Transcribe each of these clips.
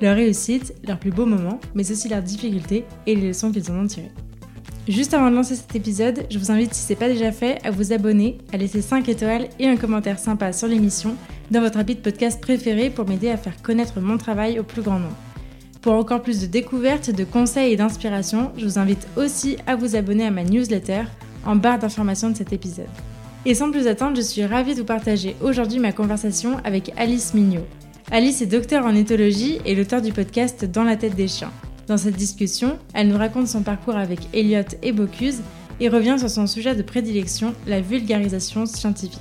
leurs réussites, leurs plus beaux moments, mais aussi leurs difficultés et les leçons qu'ils en ont tirées. Juste avant de lancer cet épisode, je vous invite, si ce n'est pas déjà fait, à vous abonner, à laisser 5 étoiles et un commentaire sympa sur l'émission dans votre rapide podcast préféré pour m'aider à faire connaître mon travail au plus grand nombre. Pour encore plus de découvertes, de conseils et d'inspiration, je vous invite aussi à vous abonner à ma newsletter en barre d'information de cet épisode. Et sans plus attendre, je suis ravie de vous partager aujourd'hui ma conversation avec Alice Mignot. Alice est docteur en éthologie et l'auteur du podcast Dans la tête des chiens. Dans cette discussion, elle nous raconte son parcours avec Elliot et Bocuse et revient sur son sujet de prédilection, la vulgarisation scientifique.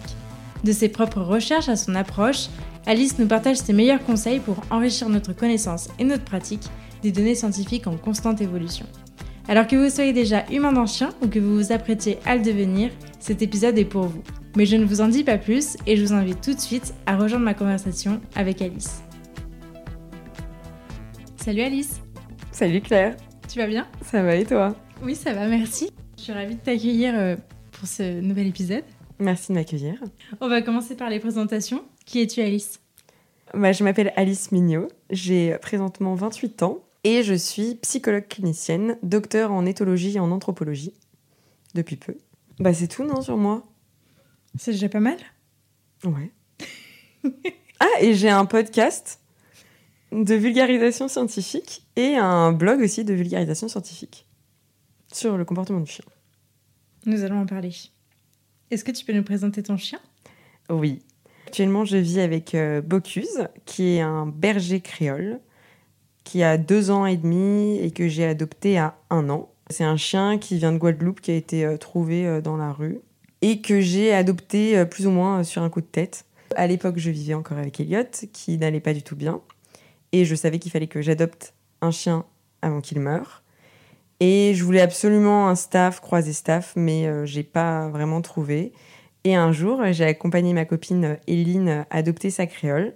De ses propres recherches à son approche, Alice nous partage ses meilleurs conseils pour enrichir notre connaissance et notre pratique des données scientifiques en constante évolution. Alors que vous soyez déjà humain d'un chien ou que vous vous apprêtiez à le devenir, cet épisode est pour vous. Mais je ne vous en dis pas plus et je vous invite tout de suite à rejoindre ma conversation avec Alice. Salut Alice Salut Claire Tu vas bien? Ça va et toi? Oui, ça va, merci. Je suis ravie de t'accueillir euh, pour ce nouvel épisode. Merci de m'accueillir. On va commencer par les présentations. Qui es-tu Alice? Bah, Je m'appelle Alice Mignot, j'ai présentement 28 ans et je suis psychologue clinicienne, docteur en éthologie et en anthropologie depuis peu. Bah c'est tout non sur moi? C'est déjà pas mal Ouais. ah et j'ai un podcast de vulgarisation scientifique et un blog aussi de vulgarisation scientifique sur le comportement du chien. Nous allons en parler. Est-ce que tu peux nous présenter ton chien? Oui. Actuellement, je vis avec euh, Bocuse, qui est un berger créole, qui a deux ans et demi et que j'ai adopté à un an. C'est un chien qui vient de Guadeloupe, qui a été euh, trouvé euh, dans la rue et que j'ai adopté plus ou moins sur un coup de tête. À l'époque, je vivais encore avec Elliot, qui n'allait pas du tout bien. Et je savais qu'il fallait que j'adopte un chien avant qu'il meure. Et je voulais absolument un staff, croisé staff, mais euh, j'ai pas vraiment trouvé. Et un jour, j'ai accompagné ma copine Eline adopter sa créole.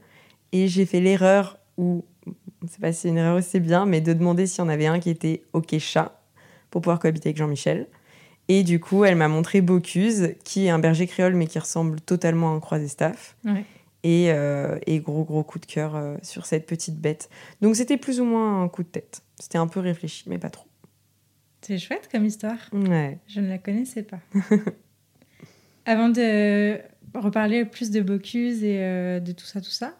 Et j'ai fait l'erreur, ou, c'est pas si une erreur c'est bien, mais de demander s'il y en avait un qui était OK chat pour pouvoir cohabiter avec Jean-Michel. Et du coup, elle m'a montré Bocuse, qui est un berger créole, mais qui ressemble totalement à un croisé staff. Et, euh, et, gros, gros coup de cœur euh, sur cette petite bête. Donc, c'était plus ou moins un coup de tête. C'était un peu réfléchi, mais pas trop. C'est chouette comme histoire. Ouais. Je ne la connaissais pas. Avant de reparler plus de Bocuse et euh, de tout ça, tout ça,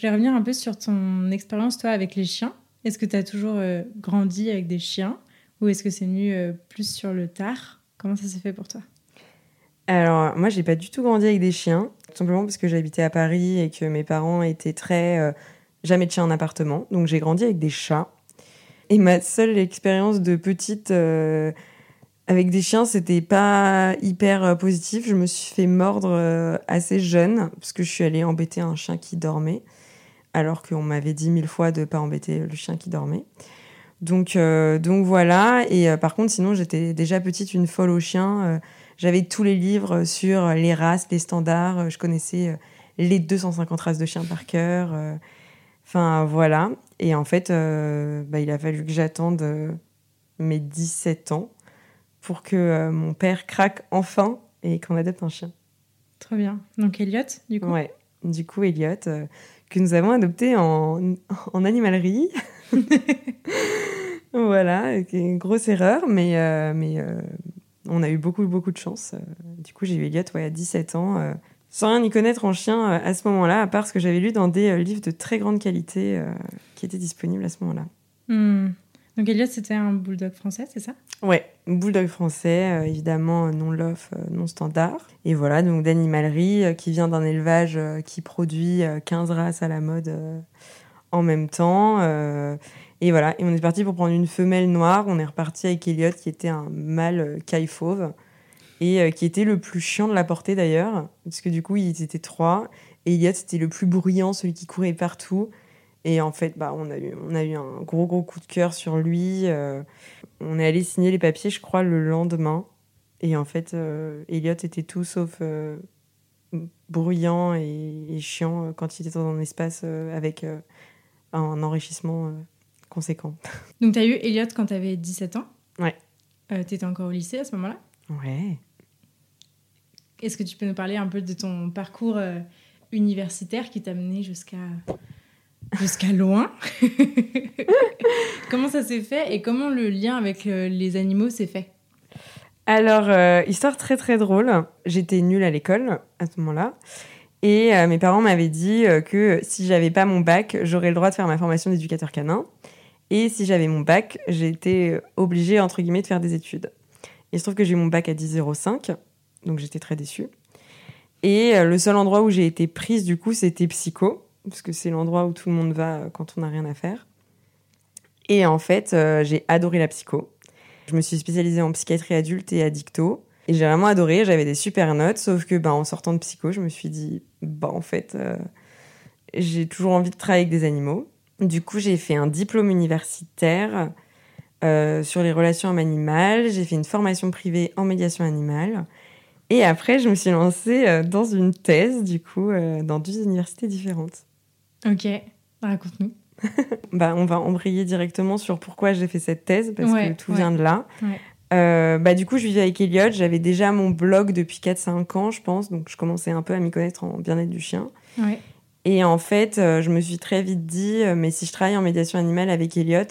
je vais revenir un peu sur ton expérience, toi, avec les chiens. Est-ce que tu as toujours euh, grandi avec des chiens ou est-ce que c'est venu euh, plus sur le tard? Comment ça s'est fait pour toi? Alors, moi, j'ai pas du tout grandi avec des chiens, tout simplement parce que j'habitais à Paris et que mes parents étaient très. jamais de chien en appartement. Donc, j'ai grandi avec des chats. Et ma seule expérience de petite euh, avec des chiens, c'était pas hyper euh, positif. Je me suis fait mordre euh, assez jeune parce que je suis allée embêter un chien qui dormait, alors qu'on m'avait dit mille fois de pas embêter le chien qui dormait. Donc, donc voilà. Et par contre, sinon, j'étais déjà petite une folle aux chiens. J'avais tous les livres sur les races, les standards. Je connaissais les 250 races de chiens par cœur. Enfin, voilà. Et en fait, euh, bah, il a fallu que j'attende euh, mes 17 ans pour que euh, mon père craque enfin et qu'on adopte un chien. Trop bien. Donc Elliot, du coup? Ouais. Du coup, Elliot, que nous avons adopté en, en animalerie. voilà, une grosse erreur, mais, mais on a eu beaucoup, beaucoup de chance. Du coup, j'ai eu Elliot ouais, à 17 ans sans rien y connaître en chien euh, à ce moment-là, à part ce que j'avais lu dans des euh, livres de très grande qualité euh, qui étaient disponibles à ce moment-là. Hmm. Donc Elliot, c'était un bulldog français, c'est ça? Ouais, bulldog français, évidemment non love, non standard. Et voilà, donc d'animalerie qui vient d'un élevage qui produit 15 races à la mode en même temps. et voilà, et on est parti pour prendre une femelle noire. On est reparti avec Elliot qui était un mâle caille fauve et euh, qui était le plus chiant de la portée d'ailleurs, parce que du coup, ils étaient trois, et Elliot, c'était le plus bruyant, celui qui courait partout. Et en fait, bah, on, a eu, on a eu un gros, gros coup de cœur sur lui. Euh, on est allé signer les papiers, je crois, le lendemain. Et en fait, euh, Elliot était tout sauf euh, bruyant et, chiant quand il était dans un espace avec un enrichissement conséquent. Donc, tu as eu Elliot quand tu avais 17 ans? Ouais. tu étais encore au lycée à ce moment-là? Ouais. Est-ce que tu peux nous parler un peu de ton parcours universitaire qui t'a mené jusqu'à jusqu'à loin. comment ça s'est fait et comment le lien avec euh, les animaux s'est fait? Alors, euh, histoire très très drôle. J'étais nulle à l'école à ce moment-là. Et euh, mes parents m'avaient dit que si j'avais pas mon bac, j'aurais le droit de faire ma formation d'éducateur canin. Et si j'avais mon bac, j'étais obligée, entre guillemets, de faire des études. Il se trouve que j'ai eu mon bac à 10,05, donc j'étais très déçue. Et le seul endroit où j'ai été prise, du coup, c'était psycho parce que c'est l'endroit où tout le monde va quand on n'a rien à faire. Et en fait, euh, j'ai adoré la psycho. Je me suis spécialisée en psychiatrie adulte et addicto. Et j'ai vraiment adoré, j'avais des super notes, sauf que bah, en sortant de psycho, je me suis dit, bah en fait, euh, j'ai toujours envie de travailler avec des animaux. Du coup, j'ai fait un diplôme universitaire euh, sur les relations animales, j'ai fait une formation privée en médiation animale. Et après, je me suis lancée dans une thèse, du coup, dans deux universités différentes. Ok, raconte-nous. bah, on va embrayer directement sur pourquoi j'ai fait cette thèse, parce que tout vient de là. Euh, bah, du coup, je vivais avec Elliot. J'avais déjà mon blog depuis 4-5 ans, je pense. Donc, je commençais un peu à m'y connaître en bien-être du chien. Et en fait, euh, je me suis très vite dit, euh, mais si je travaille en médiation animale avec Elliot,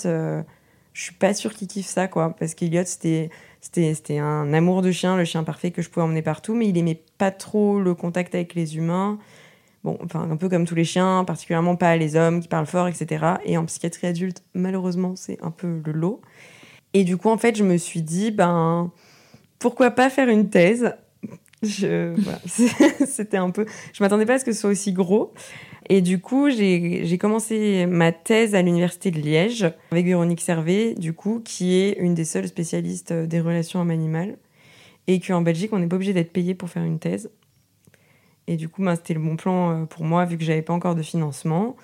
je suis pas sûre qu'il kiffe ça, quoi. Parce qu'Elliot, c'était, c'était, c'était un amour de chien, le chien parfait que je pouvais emmener partout, mais il aimait pas trop le contact avec les humains. Bon, enfin, un peu comme tous les chiens, particulièrement pas les hommes qui parlent fort, etc. Et en psychiatrie adulte, malheureusement, c'est un peu le lot. Et du coup, en fait, je me suis dit, ben, pourquoi pas faire une thèse? Je, C'était un peu. Je m'attendais pas à ce que ce soit aussi gros. Et du coup, j'ai commencé ma thèse à l'université de Liège avec Véronique Servet, du coup, qui est une des seules spécialistes des relations hommes-animales. Et qu'en Belgique, on n'est pas obligé d'être payé pour faire une thèse. Et du coup, ben, c'était le bon plan euh, pour moi vu que j'avais pas encore de financement.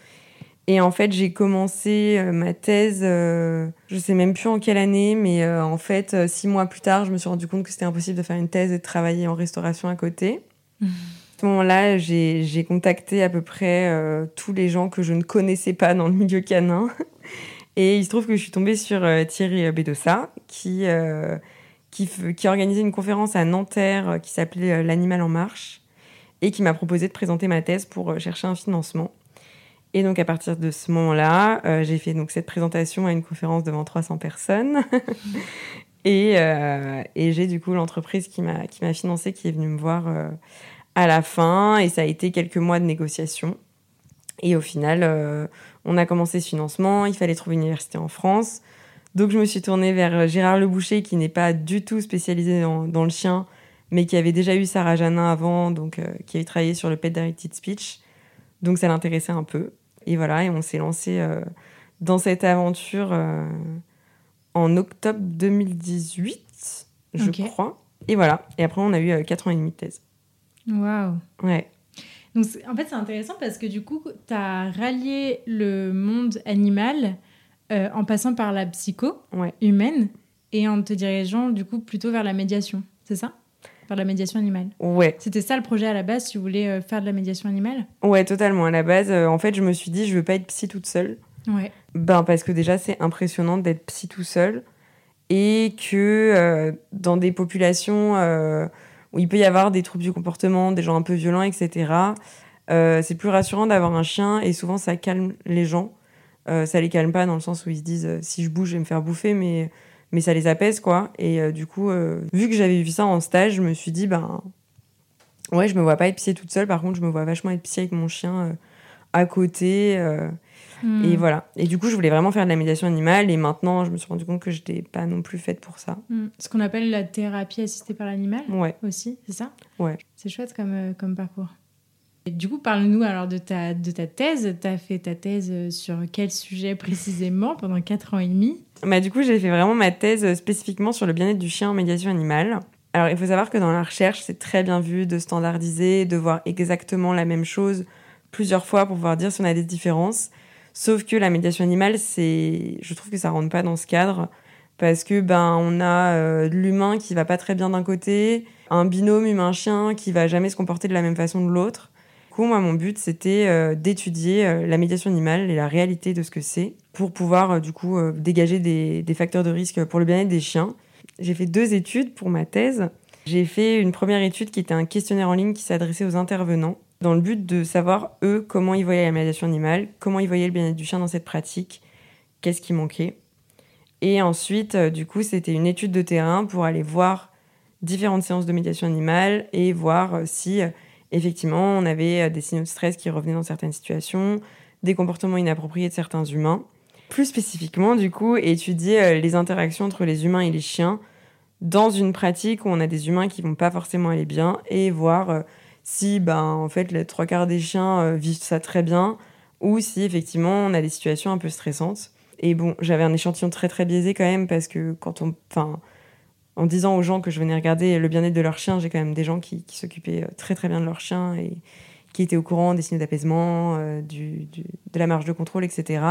Et en fait, j'ai commencé euh, ma thèse, euh, je sais même plus en quelle année, mais en fait, six mois plus tard, je me suis rendu compte que c'était impossible de faire une thèse et de travailler en restauration à côté. Mmh. À ce moment-là, j'ai contacté à peu près tous les gens que je ne connaissais pas dans le milieu canin. Et il se trouve que je suis tombée sur Thierry Bedossa, qui, qui, qui organisait une conférence à Nanterre qui s'appelait L'animal en marche et qui m'a proposé de présenter ma thèse pour euh, chercher un financement. Et donc à partir de ce moment-là, euh, j'ai fait donc cette présentation à une conférence devant 300 personnes. et, euh, et j'ai du coup l'entreprise qui m'a qui financé qui est venue me voir à la fin et ça a été quelques mois de négociation. Et au final, on a commencé ce financement, il fallait trouver une université en France. Donc je me suis tournée vers Gérard Le Boucher qui n'est pas du tout spécialisé dans le chien mais qui avait déjà eu Sarah Janin avant, donc euh, qui avait travaillé sur le Pet Directed Speech. Donc ça l'intéressait un peu. Et voilà, et on s'est lancé euh, dans cette aventure euh, en octobre 2018, je crois. Et voilà. Et après, on a eu 4 ans et demi de thèse. Waouh! Ouais. Donc, en fait, c'est intéressant parce que du coup, tu as rallié le monde animal en passant par la psycho humaine et en te dirigeant du coup plutôt vers la médiation. C'est ça? Faire de la médiation animale. Ouais. C'était ça le projet à la base, tu voulais euh, faire de la médiation animale? Ouais, totalement. À la base, euh, en fait, je me suis dit, je veux pas être psy toute seule. Ouais. Ben, parce que déjà, c'est impressionnant d'être psy tout seul. Et que euh, dans des populations où il peut y avoir des troubles du comportement, des gens un peu violents, etc., c'est plus rassurant d'avoir un chien et souvent ça calme les gens. ça les calme pas dans le sens où ils se disent si je bouge, je vais me faire bouffer, mais mais ça les apaise quoi. Et euh, du coup, euh, vu que j'avais vu ça en stage, je me suis dit ben ouais, je me vois pas être psy toute seule. Par contre, je me vois vachement être psy avec mon chien euh, à côté. Hmm. Et voilà. Et du coup, je voulais vraiment faire de la médiation animale. Et maintenant, je me suis rendu compte que je n'étais pas non plus faite pour ça. Hmm. Ce qu'on appelle la thérapie assistée par l'animal. Ouais. Aussi, c'est ça? Ouais. C'est chouette comme, comme parcours. Et du coup, parle-nous alors de ta, de ta thèse. Tu as fait ta thèse sur quel sujet précisément pendant 4 ans et demi? Bah, du coup, j'ai fait vraiment ma thèse spécifiquement sur le bien-être du chien en médiation animale. Alors, il faut savoir que dans la recherche, c'est très bien vu de standardiser, de voir exactement la même chose plusieurs fois pour pouvoir dire si on a des différences. Sauf que la médiation animale, c'est, je trouve que ça rentre pas dans ce cadre parce que ben on a euh, l'humain qui va pas très bien d'un côté, un binôme humain-chien qui va jamais se comporter de la même façon de l'autre. Coup, moi, mon but, c'était euh, d'étudier euh, la médiation animale et la réalité de ce que c'est pour pouvoir, du coup, dégager des, des, facteurs de risque pour le bien-être des chiens. J'ai fait deux études pour ma thèse. J'ai fait une première étude qui était un questionnaire en ligne qui s'adressait aux intervenants dans le but de savoir, eux, comment ils voyaient la médiation animale, comment ils voyaient le bien-être du chien dans cette pratique, qu'est-ce qui manquait. Et ensuite, euh, du coup, c'était une étude de terrain pour aller voir différentes séances de médiation animale et voir euh, si, euh, effectivement, on avait des signaux de stress qui revenaient dans certaines situations, des comportements inappropriés de certains humains. Plus spécifiquement, du coup, étudier les interactions entre les humains et les chiens dans une pratique où on a des humains qui vont pas forcément aller bien et voir si, ben, en fait, les trois quarts des chiens vivent ça très bien ou si, effectivement, on a des situations un peu stressantes. Et bon, j'avais un échantillon très très biaisé quand même parce que quand on, enfin, en disant aux gens que je venais regarder le bien-être de leur chien, j'ai quand même des gens qui, s'occupaient euh, très très bien de leur chien et qui étaient au courant des signaux d'apaisement, euh, de la marge de contrôle, etc.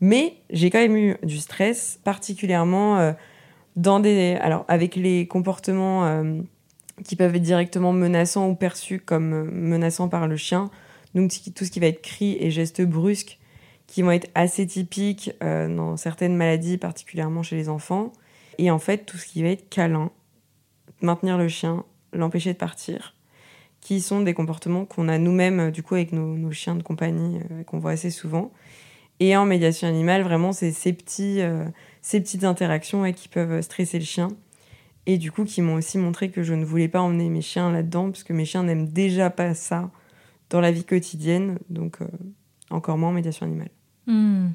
Mais j'ai quand même eu du stress, particulièrement euh, dans des, alors avec les comportements qui peuvent être directement menaçants ou perçus comme menaçants par le chien. Donc tout ce qui va être cri et gestes brusques qui vont être assez typiques dans certaines maladies, particulièrement chez les enfants. Et en fait, tout ce qui va être câlin, maintenir le chien, l'empêcher de partir, qui sont des comportements qu'on a nous-mêmes, euh, du coup, avec nos, chiens de compagnie, euh, qu'on voit assez souvent. Et en médiation animale, vraiment, c'est ces, petits, ces petites interactions qui peuvent stresser le chien. Et du coup, qui m'ont aussi montré que je ne voulais pas emmener mes chiens là-dedans, parce que mes chiens n'aiment déjà pas ça dans la vie quotidienne. Donc, encore moins en médiation animale. Hmm.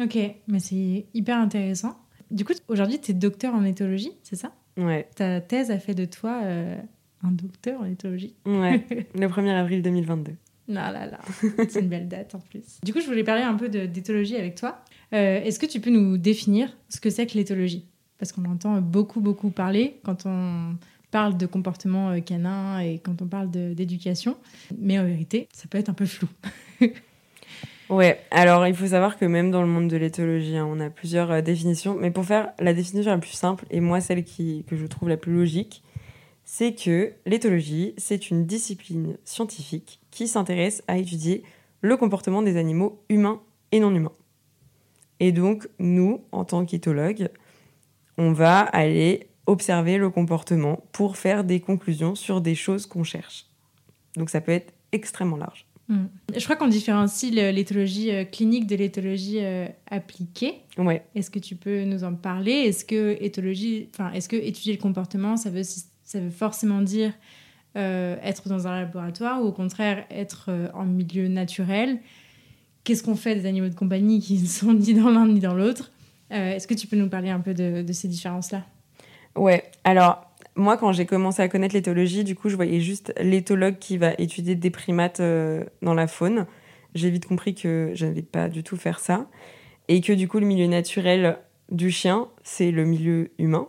Ok, mais c'est hyper intéressant. Du coup, aujourd'hui, tu es docteur en éthologie, c'est ça? Ouais. Ta thèse a fait de toi euh, un docteur en éthologie Ouais, le 1er avril 2022. Non, là, là, c'est une belle date en plus. Du coup, je voulais parler un peu d'éthologie avec toi. Euh, est-ce que tu peux nous définir ce que c'est que l'éthologie? Parce qu'on entend beaucoup, beaucoup parler quand on parle de comportement euh, canin et quand on parle d'éducation. Mais en vérité, ça peut être un peu flou. Ouais, alors il faut savoir que même dans le monde de l'éthologie, hein, on a plusieurs euh, définitions. Mais pour faire la définition la plus simple, et moi celle qui, que je trouve la plus logique, c'est que l'éthologie, c'est une discipline scientifique qui s'intéresse à étudier le comportement des animaux humains et non humains. Et donc, nous, en tant qu'éthologues, on va aller observer le comportement pour faire des conclusions sur des choses qu'on cherche. Donc ça peut être extrêmement large. Hmm. Je crois qu'on différencie l'éthologie euh, clinique de l'éthologie euh, appliquée. Ouais. Est-ce que tu peux nous en parler? Est-ce que éthologie, enfin, est-ce que étudier le comportement, ça veut, ça veut forcément dire euh, être dans un laboratoire ou au contraire être en milieu naturel? Qu'est-ce qu'on fait des animaux de compagnie qui ne sont ni dans l'un ni dans l'autre? Est-ce que tu peux nous parler un peu de, de ces différences-là? Ouais. Alors, moi, quand j'ai commencé à connaître l'éthologie, du coup, je voyais juste l'éthologue qui va étudier des primates euh, dans la faune. J'ai vite compris que je n'allais pas du tout faire ça. Et que du coup, le milieu naturel du chien, c'est le milieu humain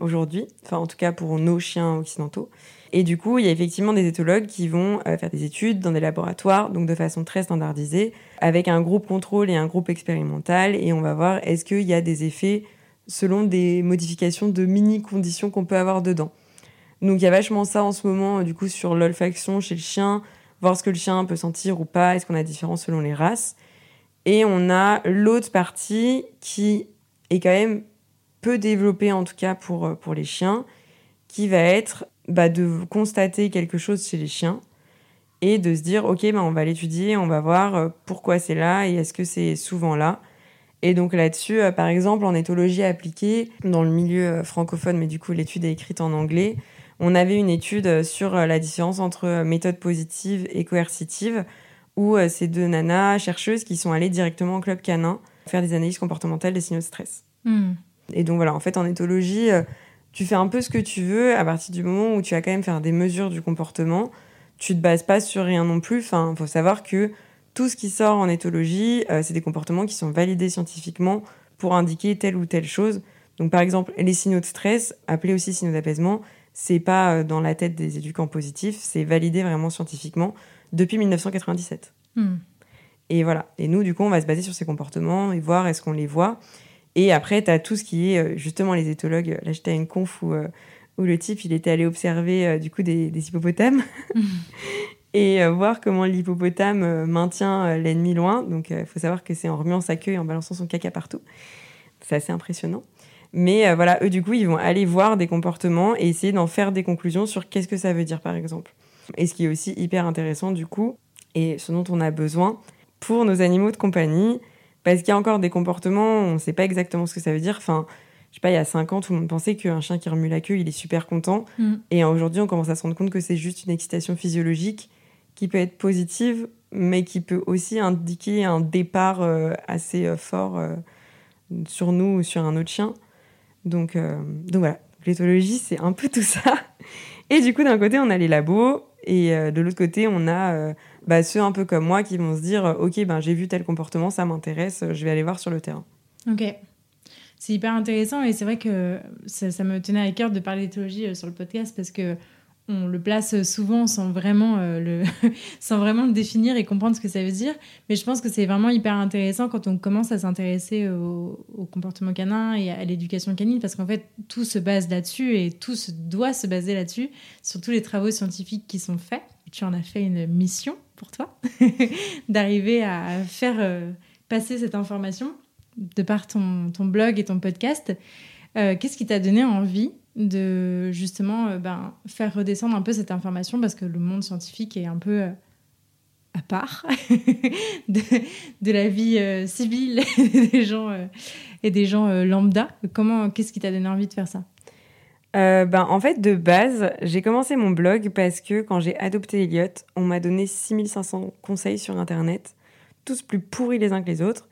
aujourd'hui. Enfin, en tout cas, pour nos chiens occidentaux. Et du coup, il y a effectivement des éthologues qui vont euh, faire des études dans des laboratoires, donc de façon très standardisée, avec un groupe contrôle et un groupe expérimental. Et on va voir est-ce qu'il y a des effets selon des modifications de mini-conditions qu'on peut avoir dedans. Donc il y a vachement ça en ce moment, du coup, sur l'olfaction chez le chien, voir ce que le chien peut sentir ou pas, est-ce qu'on a différent selon les races. Et on a l'autre partie qui est quand même peu développée, en tout cas pour, euh, pour les chiens, qui va être bah, de constater quelque chose chez les chiens et de se dire, ok, bah, on va l'étudier, on va voir euh, pourquoi c'est là et est-ce que c'est souvent là. Et donc là-dessus, euh, par exemple, en éthologie appliquée, dans le milieu euh, francophone, mais du coup l'étude est écrite en anglais, on avait une étude euh, sur la différence entre méthode positive et coercitive, où ces deux nanas chercheuses qui sont allées directement au club canin faire des analyses comportementales des signaux de stress. Hmm. Et donc voilà, en fait, en éthologie, tu fais un peu ce que tu veux à partir du moment où tu vas quand même faire des mesures du comportement. Tu te bases pas sur rien non plus. Enfin, faut savoir que tout ce qui sort en éthologie, euh, c'est des comportements qui sont validés scientifiquement pour indiquer telle ou telle chose. Donc par exemple, les signaux de stress, appelés aussi signaux d'apaisement, c'est pas euh, dans la tête des éducants positifs, c'est validé vraiment scientifiquement depuis 1997. Hmm. Et voilà. Et nous, du coup, on va se baser sur ces comportements et voir est-ce qu'on les voit. Et après, tu as tout ce qui est euh, justement les éthologues. Là, j'étais à une conf où, où le type, il était allé observer du coup des, des hippopotames et voir comment l'hippopotame maintient l'ennemi loin. Donc, il faut savoir que c'est en remuant sa queue et en balançant son caca partout. C'est assez impressionnant. Mais voilà, eux, du coup, ils vont aller voir des comportements et essayer d'en faire des conclusions sur qu'est-ce que ça veut dire, par exemple. Et ce qui est aussi hyper intéressant, du coup, et ce dont on a besoin pour nos animaux de compagnie, parce qu'il y a encore des comportements, on ne sait pas exactement ce que ça veut dire. Enfin, je sais pas, il y a 5 ans, tout le monde pensait qu'un chien qui remue la queue, il est super content. Mm. Et aujourd'hui, on commence à se rendre compte que c'est juste une excitation physiologique qui peut être positive, mais qui peut aussi indiquer un départ euh, assez euh, fort euh, sur nous ou sur un autre chien. Donc, donc voilà, l'éthologie, c'est un peu tout ça. Et du coup, d'un côté, on a les labos, et de l'autre côté, on a bah, ceux un peu comme moi qui vont se dire ok ben j'ai vu tel comportement ça m'intéresse je vais aller voir sur le terrain ok c'est hyper intéressant et c'est vrai que ça, me tenait à cœur de parler d'éthologie sur le podcast parce que on le place souvent sans vraiment, euh, le sans vraiment le définir et comprendre ce que ça veut dire. Mais je pense que c'est vraiment hyper intéressant quand on commence à s'intéresser au, comportement canin et à l'éducation canine, parce qu'en fait, tout se base là-dessus et tout se doit se baser là-dessus, sur tous les travaux scientifiques qui sont faits. tu en as fait une mission pour toi, d'arriver à faire euh, passer cette information de par ton, ton blog et ton podcast. Euh, qu'est-ce qui t'a donné envie de justement euh, ben, faire redescendre un peu cette information parce que le monde scientifique est un peu à part de, la vie civile des gens, et des gens lambda. Comment, qu'est-ce qui t'a donné envie de faire ça? Euh, ben, en fait, de base, j'ai commencé mon blog parce que quand j'ai adopté Elliot, on m'a donné 6500 conseils sur Internet, tous plus pourris les uns que les autres.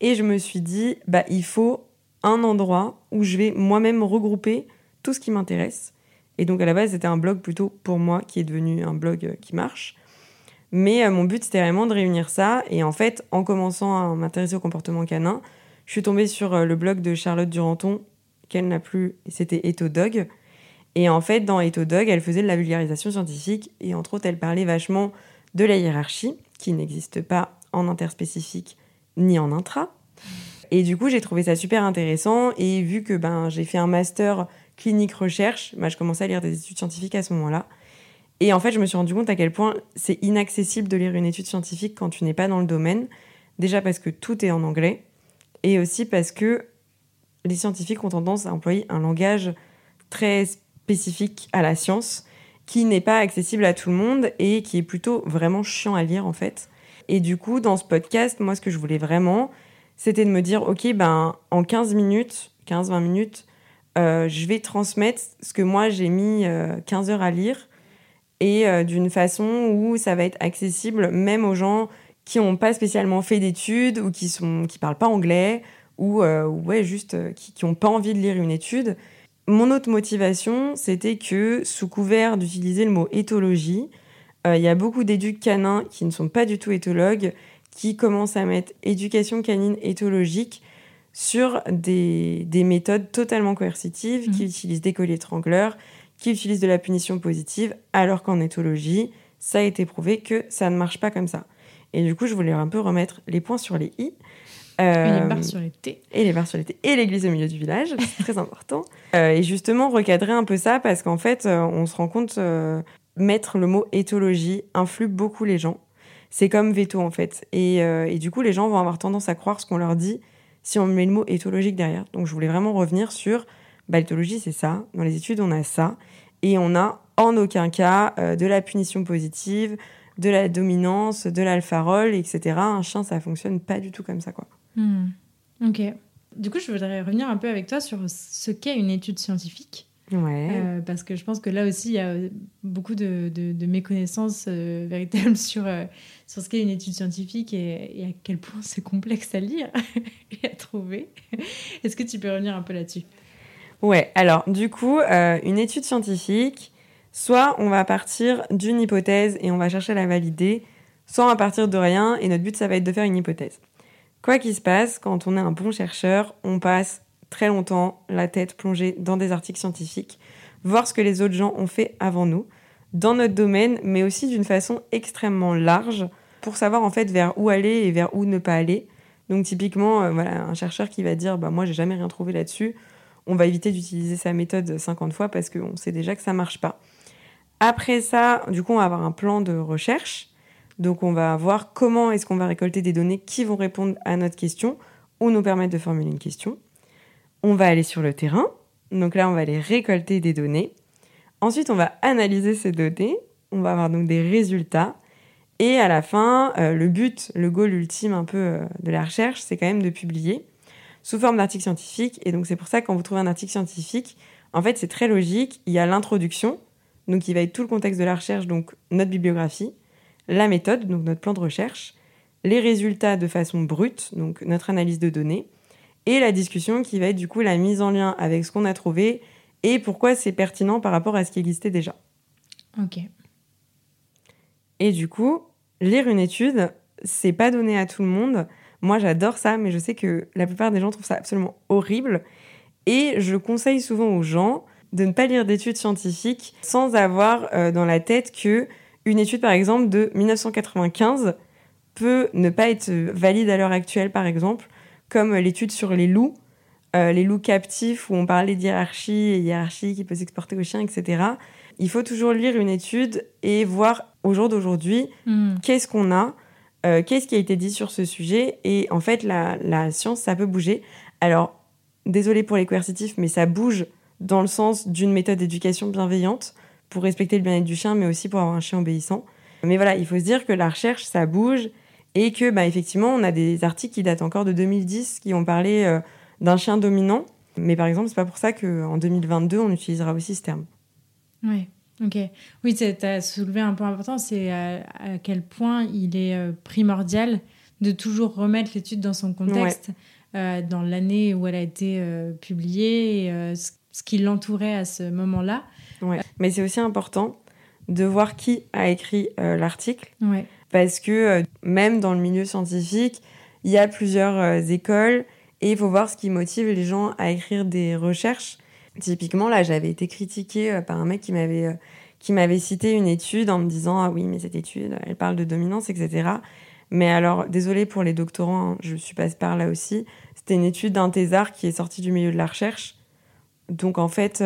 Et je me suis dit, bah, il faut un endroit où je vais moi-même regrouper tout ce qui m'intéresse. Et donc, à la base, c'était un blog plutôt pour moi qui est devenu un blog euh, qui marche. Mais euh, mon but, c'était vraiment de réunir ça. Et en fait, en commençant à m'intéresser au comportement canin, je suis tombée sur le blog de Charlotte Duranton qu'elle n'a plus, c'était Dog. Et en fait, dans Dog, elle faisait de la vulgarisation scientifique et entre autres, elle parlait vachement de la hiérarchie, qui n'existe pas en interspécifique ni en intra. Et du coup, j'ai trouvé ça super intéressant et vu que ben, j'ai fait un master clinique recherche, ben, je commençais à lire des études scientifiques à ce moment-là. Et en fait, je me suis rendu compte à quel point c'est inaccessible de lire une étude scientifique quand tu n'es pas dans le domaine. Déjà parce que tout est en anglais et aussi parce que les scientifiques ont tendance à employer un langage très spécifique à la science qui n'est pas accessible à tout le monde et qui est plutôt vraiment chiant à lire en fait. Et du coup, dans ce podcast, moi, ce que je voulais vraiment, c'était de me dire, ok, ben, en 15 minutes, 15-20 minutes, euh, je vais transmettre ce que moi j'ai mis 15 euh, heures à lire et euh, d'une façon où ça va être accessible même aux gens qui n'ont pas spécialement fait d'études ou qui sont qui parlent pas anglais ou ouais, juste qui n'ont pas envie de lire une étude. Mon autre motivation, c'était que sous couvert d'utiliser le mot éthologie, il y a beaucoup d'éducs canins qui ne sont pas du tout éthologues, qui commencent à mettre éducation canine éthologique sur des, des méthodes totalement coercitives, mmh. qui utilisent des colliers étrangleurs, qui utilisent de la punition positive, alors qu'en éthologie, ça a été prouvé que ça ne marche pas comme ça. Et du coup, je voulais un peu remettre les points sur les i et les barres sur les T. Et les barres sur les T. Et l'église au milieu du village, c'est très important. Euh, et justement, recadrer un peu ça parce qu'en fait, euh, on se rend compte, euh, mettre le mot éthologie influe beaucoup les gens. C'est comme veto en fait. Et, et, du coup, les gens vont avoir tendance à croire ce qu'on leur dit si on met le mot éthologique derrière. Donc, je voulais vraiment revenir sur bah, l'éthologie, c'est ça. Dans les études, on a ça. Et on a en aucun cas de la punition positive, de la dominance, de l'alpha-rôle, etc. Un chien, ça fonctionne pas du tout comme ça, quoi. Hmm. Ok. Du coup, je voudrais revenir un peu avec toi sur ce qu'est une étude scientifique. Ouais. Euh, parce que je pense que là aussi, il y a beaucoup de, de, méconnaissances euh, véritables sur, euh, sur ce qu'est une étude scientifique et, à quel point c'est complexe à lire et à trouver. Est-ce que tu peux revenir un peu là-dessus? Ouais, alors du coup, une étude scientifique, soit on va partir d'une hypothèse et on va chercher à la valider, soit on va partir de rien et notre but, ça va être de faire une hypothèse. Quoi qu'il se passe, quand on est un bon chercheur, on passe très longtemps la tête plongée dans des articles scientifiques, voir ce que les autres gens ont fait avant nous, dans notre domaine, mais aussi d'une façon extrêmement large, pour savoir en fait vers où aller et vers où ne pas aller. Donc typiquement, voilà, un chercheur qui va dire bah moi j'ai jamais rien trouvé là-dessus, on va éviter d'utiliser sa méthode 50 fois parce qu'on sait déjà que ça marche pas. Après ça, du coup, on va avoir un plan de recherche. Donc on va voir comment est-ce qu'on va récolter des données qui vont répondre à notre question ou nous permettre de formuler une question. On va aller sur le terrain. Donc là, on va aller récolter des données. Ensuite, on va analyser ces données. On va avoir donc des résultats. Et à la fin, euh, le but, le goal ultime un peu euh, de la recherche, c'est quand même de publier sous forme d'article scientifique. Et donc c'est pour ça que quand vous trouvez un article scientifique, en fait c'est très logique. Il y a l'introduction, donc il va être tout le contexte de la recherche, donc notre bibliographie, la méthode, donc notre plan de recherche, les résultats de façon brute, donc notre analyse de données, et la discussion qui va être du coup la mise en lien avec ce qu'on a trouvé et pourquoi c'est pertinent par rapport à ce qui existait déjà. Ok. Et du coup, lire une étude, c'est pas donné à tout le monde. Moi, j'adore ça, mais je sais que la plupart des gens trouvent ça absolument horrible. Et je conseille souvent aux gens de ne pas lire d'études scientifiques sans avoir euh, dans la tête que une étude, par exemple, de 1995 peut ne pas être valide à l'heure actuelle, par exemple, comme l'étude sur les loups, euh, les loups captifs où on parlait d'hierarchie et hiérarchie qui peut s'exporter aux chiens, etc. Il faut toujours lire une étude et voir au jour d'aujourd'hui hmm. qu'est-ce qu'on a, euh, qu'est-ce qui a été dit sur ce sujet. Et en fait, la, la science, ça peut bouger. Alors, désolé pour les coercitifs, mais ça bouge dans le sens d'une méthode d'éducation bienveillante pour respecter le bien-être du chien, mais aussi pour avoir un chien obéissant. Mais voilà, il faut se dire que la recherche, ça bouge et que, bah, effectivement, on a des articles qui datent encore de 2010 qui ont parlé euh, d'un chien dominant. Mais par exemple, c'est pas pour ça qu'en 2022, on utilisera aussi ce terme. Oui, ok. Oui, tu as soulevé un point important, c'est à, quel point il est euh, primordial de toujours remettre l'étude dans son contexte, euh, dans l'année où elle a été publiée, et, ce qui l'entourait à ce moment-là. Ouais. Mais c'est aussi important de voir qui a écrit euh, l'article. Parce que euh, même dans le milieu scientifique, il y a plusieurs euh, écoles et il faut voir ce qui motive les gens à écrire des recherches. Typiquement, là, j'avais été critiquée par un mec qui m'avait qui m'avait cité une étude en me disant ah oui mais cette étude elle parle de dominance etc. Mais alors désolé pour les doctorants, hein, je suis passée par là aussi. C'était une étude d'un thésard qui est sorti du milieu de la recherche. Donc en fait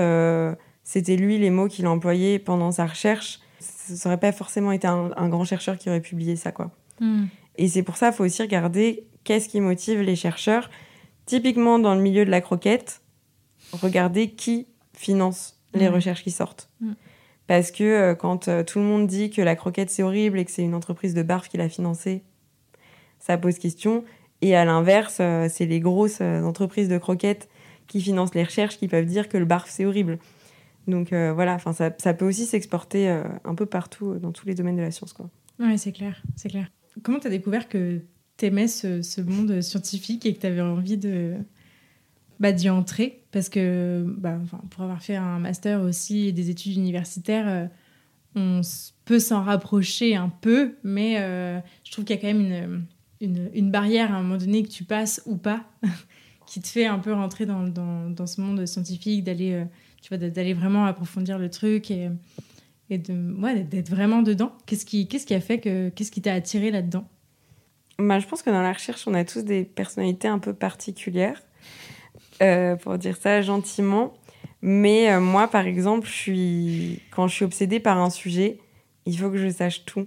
c'était lui les mots qu'il a employés pendant sa recherche. Ce n'aurait pas forcément été un, grand chercheur qui aurait publié ça, quoi. Hmm. Et c'est pour ça qu'il faut aussi regarder qu'est-ce qui motive les chercheurs. Typiquement, dans le milieu de la croquette, regardez qui finance les hmm. recherches qui sortent. Hmm. Parce que euh, quand euh, tout le monde dit que la croquette c'est horrible et que c'est une entreprise de barf qui l'a financée, ça pose question. Et à l'inverse, euh, c'est les grosses entreprises de croquettes qui financent les recherches qui peuvent dire que le barf c'est horrible. Donc euh, voilà, ça, ça, peut aussi s'exporter euh, un peu partout euh, dans tous les domaines de la science. Ouais, c'est clair, c'est clair. Comment tu as découvert que tu aimais ce, ce, monde scientifique et que tu avais envie de bah, d'y entrer? Parce que bah, pour avoir fait un master aussi et des études universitaires, on peut s'en rapprocher un peu, mais je trouve qu'il y a quand même une, une, une, barrière à un moment donné que tu passes ou pas, qui te fait un peu rentrer dans, dans, dans ce monde scientifique, d'aller tu vois, d'aller vraiment approfondir le truc et, et de, ouais, d'être vraiment dedans. Qu'est-ce qui, qu'est-ce qui a fait que, qu'est-ce qui t'a attiré là-dedans? Bah, Je pense que dans la recherche, on a tous des personnalités un peu particulières, euh, pour dire ça gentiment. Mais euh, moi, par exemple, je suis... quand je suis obsédée par un sujet, il faut que je sache tout.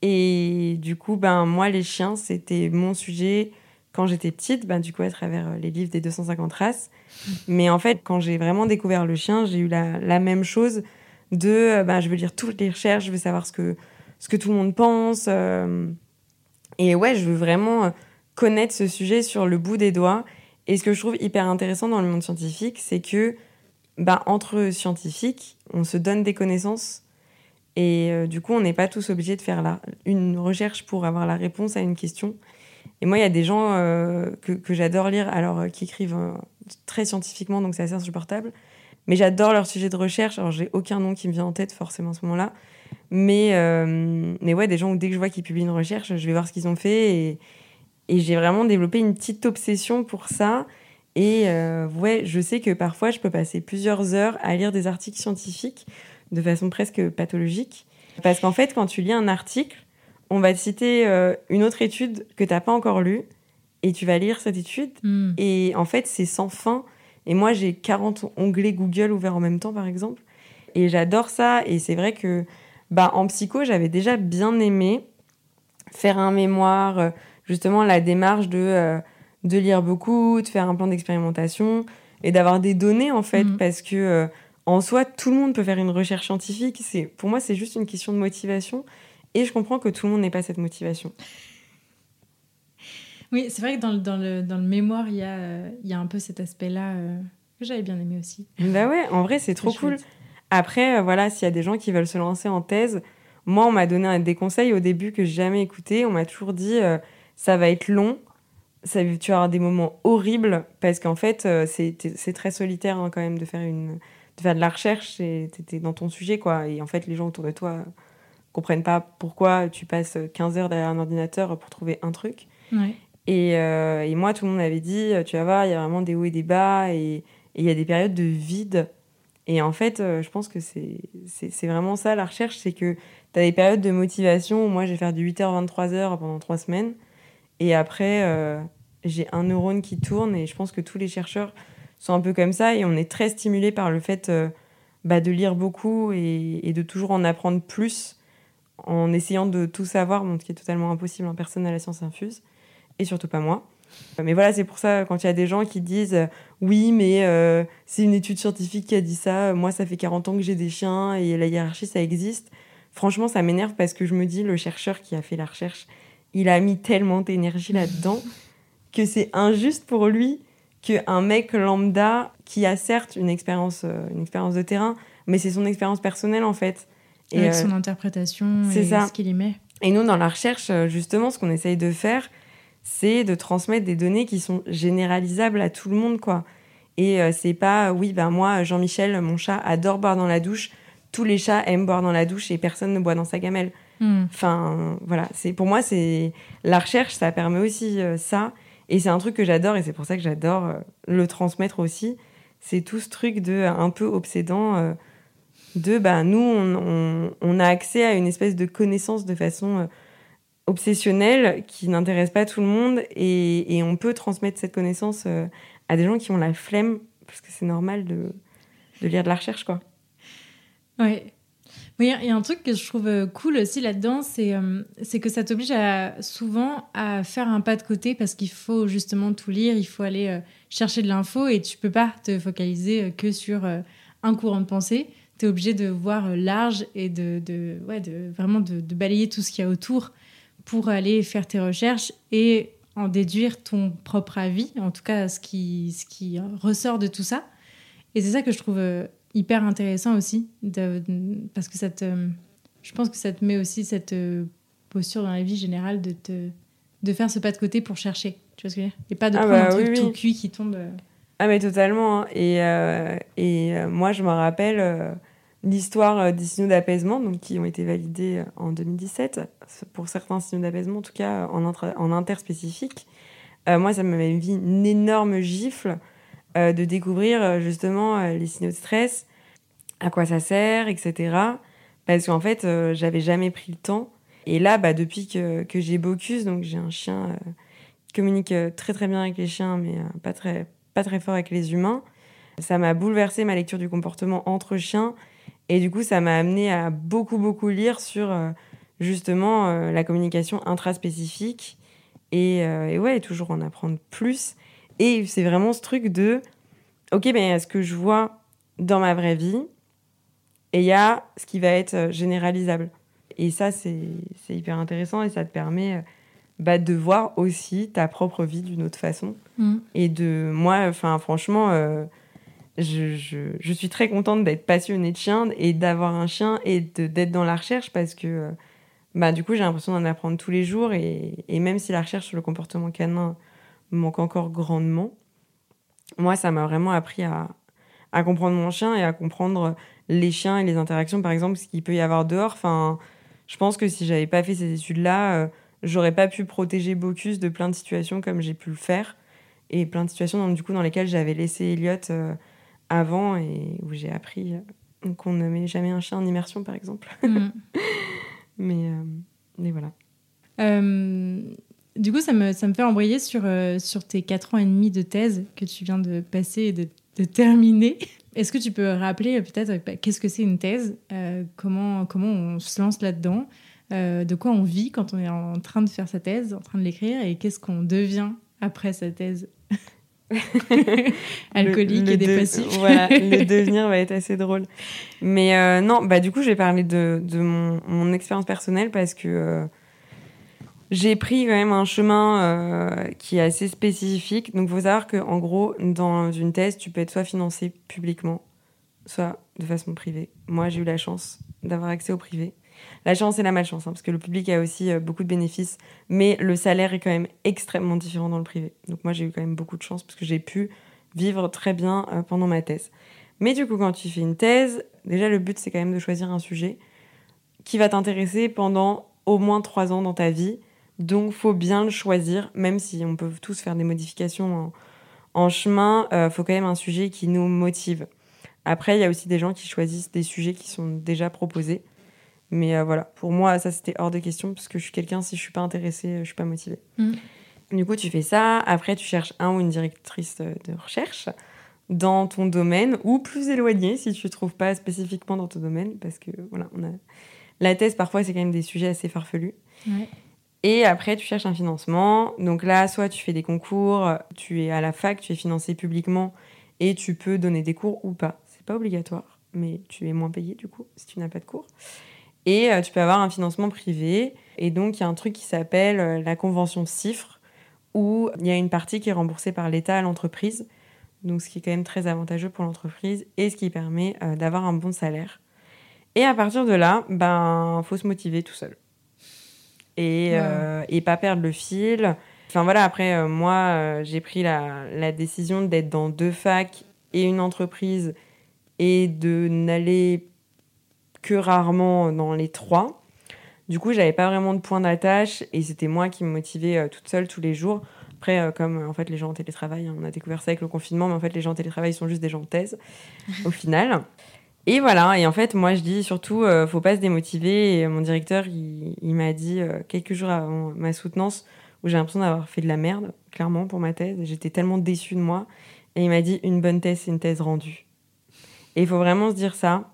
Et du coup, ben, moi, les chiens, c'était mon sujet quand j'étais petite, ben, du coup, à travers euh, les livres des 250 races. Mais en fait, quand j'ai vraiment découvert le chien, j'ai eu la, même chose de, ben, je veux lire toutes les recherches, je veux savoir ce que, ce que tout le monde pense. Euh, et ouais, je veux vraiment connaître ce sujet sur le bout des doigts. Et ce que je trouve hyper intéressant dans le monde scientifique, c'est que ben, entre scientifiques, on se donne des connaissances. Et euh, du coup, on n'est pas tous obligés de faire la, une recherche pour avoir la réponse à une question. Et moi, il y a des gens euh, que, j'adore lire, alors euh, qui écrivent euh, très scientifiquement, donc c'est assez insupportable. Mais j'adore leur sujet de recherche. Alors, j'ai aucun nom qui me vient en tête forcément à ce moment-là. Mais, mais ouais, des gens où dès que je vois qu'ils publient une recherche, je vais voir ce qu'ils ont fait. Et j'ai vraiment développé une petite obsession pour ça. Et ouais, je sais que parfois, je peux passer plusieurs heures à lire des articles scientifiques de façon presque pathologique. Parce qu'en fait, quand tu lis un article, on va te citer euh, une autre étude que tu n'as pas encore lue, et tu vas lire cette étude, Hmm. et en fait, c'est sans fin. Et moi, j'ai 40 onglets Google ouverts en même temps, par exemple. Et j'adore ça. Et c'est vrai que, bah, en psycho, j'avais déjà bien aimé faire un mémoire, euh, justement, la démarche de, euh, de lire beaucoup, de faire un plan d'expérimentation et d'avoir des données, en fait. Mhm. Parce que, euh, en soi, tout le monde peut faire une recherche scientifique. C'est, pour moi, c'est juste une question de motivation. Et je comprends que tout le monde n'ait pas cette motivation. Oui, c'est vrai que dans le, dans le, dans le mémoire, il y, a, euh, il y a un peu cet aspect-là euh, que j'avais bien aimé aussi. Bah ouais, en vrai, c'est trop cool. chouette. Après, euh, voilà, s'il y a des gens qui veulent se lancer en thèse, moi, on m'a donné des conseils au début que j'ai jamais écouté. On m'a toujours dit, ça va être long, ça, tu vas avoir des moments horribles, parce qu'en fait, c'est c'est très solitaire hein, quand même de faire, une, de faire de la recherche, et t'es dans ton sujet, quoi. Et en fait, les gens autour de toi comprennent pas pourquoi tu passes 15 heures derrière un ordinateur pour trouver un truc. Ouais. Et, euh, et moi, tout le monde m'avait dit, euh, tu vas voir, il y a vraiment des hauts et des bas, et il y a des périodes de vide. Et en fait, euh, je pense que c'est vraiment ça, la recherche, c'est que tu as des périodes de motivation où moi, je vais faire du 8h, 23h pendant trois semaines. Et après, euh, j'ai un neurone qui tourne, et je pense que tous les chercheurs sont un peu comme ça, et on est très stimulé par le fait euh, bah, de lire beaucoup et, et de toujours en apprendre plus en essayant de tout savoir, ce qui est totalement impossible, en personne à la science infuse et surtout pas moi. Mais voilà, c'est pour ça, quand il y a des gens qui disent oui, mais euh, c'est une étude scientifique qui a dit ça, moi ça fait 40 ans que j'ai des chiens et la hiérarchie ça existe. Franchement, ça m'énerve parce que je me dis, le chercheur qui a fait la recherche, il a mis tellement d'énergie là-dedans que c'est injuste pour lui qu'un mec lambda qui a certes une expérience, euh, une expérience de terrain, mais c'est son expérience personnelle en fait. Et, Avec euh, son interprétation et ça. ce qu'il y met. et nous, dans la recherche, euh, justement, ce qu'on essaye de faire, c'est de transmettre des données qui sont généralisables à tout le monde, quoi. Et euh, c'est pas, oui, ben moi, Jean-Michel, mon chat, adore boire dans la douche. Tous les chats aiment boire dans la douche et personne ne boit dans sa gamelle. Hmm. Enfin, voilà. C'est pour moi, c'est la recherche, ça permet aussi euh, ça. Et c'est un truc que j'adore et c'est pour ça que j'adore euh, le transmettre aussi. C'est tout ce truc de un peu obsédant euh, de bah nous on, a accès à une espèce de connaissance de façon euh, obsessionnelle qui n'intéresse pas tout le monde et, on peut transmettre cette connaissance euh, à des gens qui ont la flemme parce que c'est normal de, lire de la recherche quoi. Oui, il y a un truc que je trouve euh, cool aussi là-dedans, c'est que ça t'oblige à, souvent à faire un pas de côté parce qu'il faut justement tout lire, il faut aller chercher de l'info et tu peux pas te focaliser que sur un courant de pensée. Tu es obligé de voir euh, large et de, de, ouais, de vraiment de, de balayer tout ce qu'il y a autour pour aller faire tes recherches et en déduire ton propre avis, en tout cas ce qui, ce qui ressort de tout ça. Et c'est ça que je trouve euh, hyper intéressant aussi, de- parce que ça te, je pense que ça te met aussi cette euh, posture dans la vie générale de, te, de faire ce pas de côté pour chercher. Tu vois ce que je veux dire? Et pas de Ah prendre bah un truc oui, tout cuit qui tombe. Ah mais totalement. hein. Et, euh, et euh, moi, je me rappelle l'histoire euh, des signaux d'apaisement, donc qui ont été validés euh, en 2017 pour certains signaux d'apaisement, en tout cas en, intra- en interspécifique. Euh, moi, ça m'avait mis une énorme gifle euh, de découvrir euh, justement euh, les signaux de stress, à quoi ça sert, etc. Parce qu'en fait, euh, j'avais jamais pris le temps. Et là, bah, depuis que, que j'ai Bocuse, donc j'ai un chien euh, qui communique euh, très très bien avec les chiens, mais euh, pas très pas très fort avec les humains. Ça m'a bouleversé ma lecture du comportement entre chiens. Et du coup, ça m'a amené à beaucoup, beaucoup lire sur euh, justement euh, la communication intraspécifique. Et, euh, et ouais, toujours en apprendre plus. Et c'est vraiment ce truc de ok, ben, il y a ce que je vois dans ma vraie vie et il y a ce qui va être généralisable. Et ça, c'est hyper intéressant et ça te permet bah, de voir aussi ta propre vie d'une autre façon. Mm. Et de moi, enfin, franchement, euh, je, suis très contente d'être passionnée de chien et d'avoir un chien et d'être dans la recherche parce que, euh, bah, du coup, j'ai l'impression d'en apprendre tous les jours. Et, même si la recherche sur le comportement canin manque encore grandement, moi, ça m'a vraiment appris à, comprendre mon chien et à comprendre les chiens et les interactions, par exemple, ce qu'il peut y avoir dehors. Enfin, je pense que si j'avais pas fait ces études-là, euh, j'aurais pas pu protéger Bocuse de plein de situations comme j'ai pu le faire. Et plein de situations, donc, du coup, dans lesquelles j'avais laissé Elliot euh, avant et où j'ai appris euh, qu'on ne met jamais un chien en immersion, par exemple. Mm. Mais, euh, mais voilà. du coup, ça me, ça me fait embrayer sur, sur tes 4 ans et demi de thèse que tu viens de passer et de, de terminer. Est-ce que tu peux rappeler peut-être bah, qu'est-ce que c'est une thèse comment, comment on se lance là-dedans De quoi on vit quand on est en train de faire sa thèse, en train de l'écrire Et qu'est-ce qu'on devient après sa thèse? alcoolique et dépressif. voilà, le devenir va être assez drôle. Mais euh, non, bah du coup, j'ai parlé de, de mon, mon, expérience personnelle parce que euh, j'ai pris quand même un chemin euh, qui est assez spécifique. Donc, il faut savoir qu'en gros, dans une thèse, tu peux être soit financé publiquement, soit de façon privée. Moi, j'ai eu la chance d'avoir accès au privé. La chance et la malchance, hein, parce que le public a aussi euh, beaucoup de bénéfices, mais le salaire est quand même extrêmement différent dans le privé. Donc moi, j'ai eu quand même beaucoup de chance parce que j'ai pu vivre très bien euh, pendant ma thèse. Mais du coup, quand tu fais une thèse, déjà le but, c'est quand même de choisir un sujet qui va t'intéresser pendant au moins trois ans dans ta vie. Donc, faut bien le choisir, même si on peut tous faire des modifications en, chemin, euh, faut quand même un sujet qui nous motive. Après, il y a aussi des gens qui choisissent des sujets qui sont déjà proposés. Mais euh, voilà, pour moi, ça c'était hors de question parce que je suis quelqu'un, si je suis pas intéressée, euh, je suis pas motivée. Mm. Du coup, tu fais ça. Après, tu cherches un ou une directrice de recherche dans ton domaine ou plus éloigné si tu ne trouves pas spécifiquement dans ton domaine parce que voilà, on a la thèse parfois c'est quand même des sujets assez farfelus. Et après, tu cherches un financement. Donc là, soit tu fais des concours, tu es à la fac, tu es financé publiquement et tu peux donner des cours ou pas. C'est pas obligatoire, mais tu es moins payé du coup si tu n'as pas de cours. Et euh, tu peux avoir un financement privé. Et donc, il y a un truc qui s'appelle euh, la convention CIFRE, où il y a une partie qui est remboursée par l'État à l'entreprise. Donc, ce qui est quand même très avantageux pour l'entreprise et ce qui permet euh, d'avoir un bon salaire. Et à partir de là, ben, faut se motiver tout seul. Et, et pas perdre le fil. Enfin voilà, après, moi, j'ai pris la, la décision d'être dans deux facs et une entreprise et de n'aller que rarement dans les trois. Du coup, j'avais pas vraiment de point d'attache et c'était moi qui me motivais euh, toute seule tous les jours. Après, euh, comme euh, en fait les gens en télétravail, hein, on a découvert ça avec le confinement, mais en fait les gens en télétravail sont juste des gens de thèse au final. Et voilà, et en fait, moi je dis surtout, faut pas se démotiver. Et mon directeur, il, il m'a dit quelques jours avant ma soutenance, où j'ai l'impression d'avoir fait de la merde, clairement, pour ma thèse. J'étais tellement déçue de moi. Et il m'a dit, une bonne thèse, c'est une thèse rendue. Et il faut vraiment se dire ça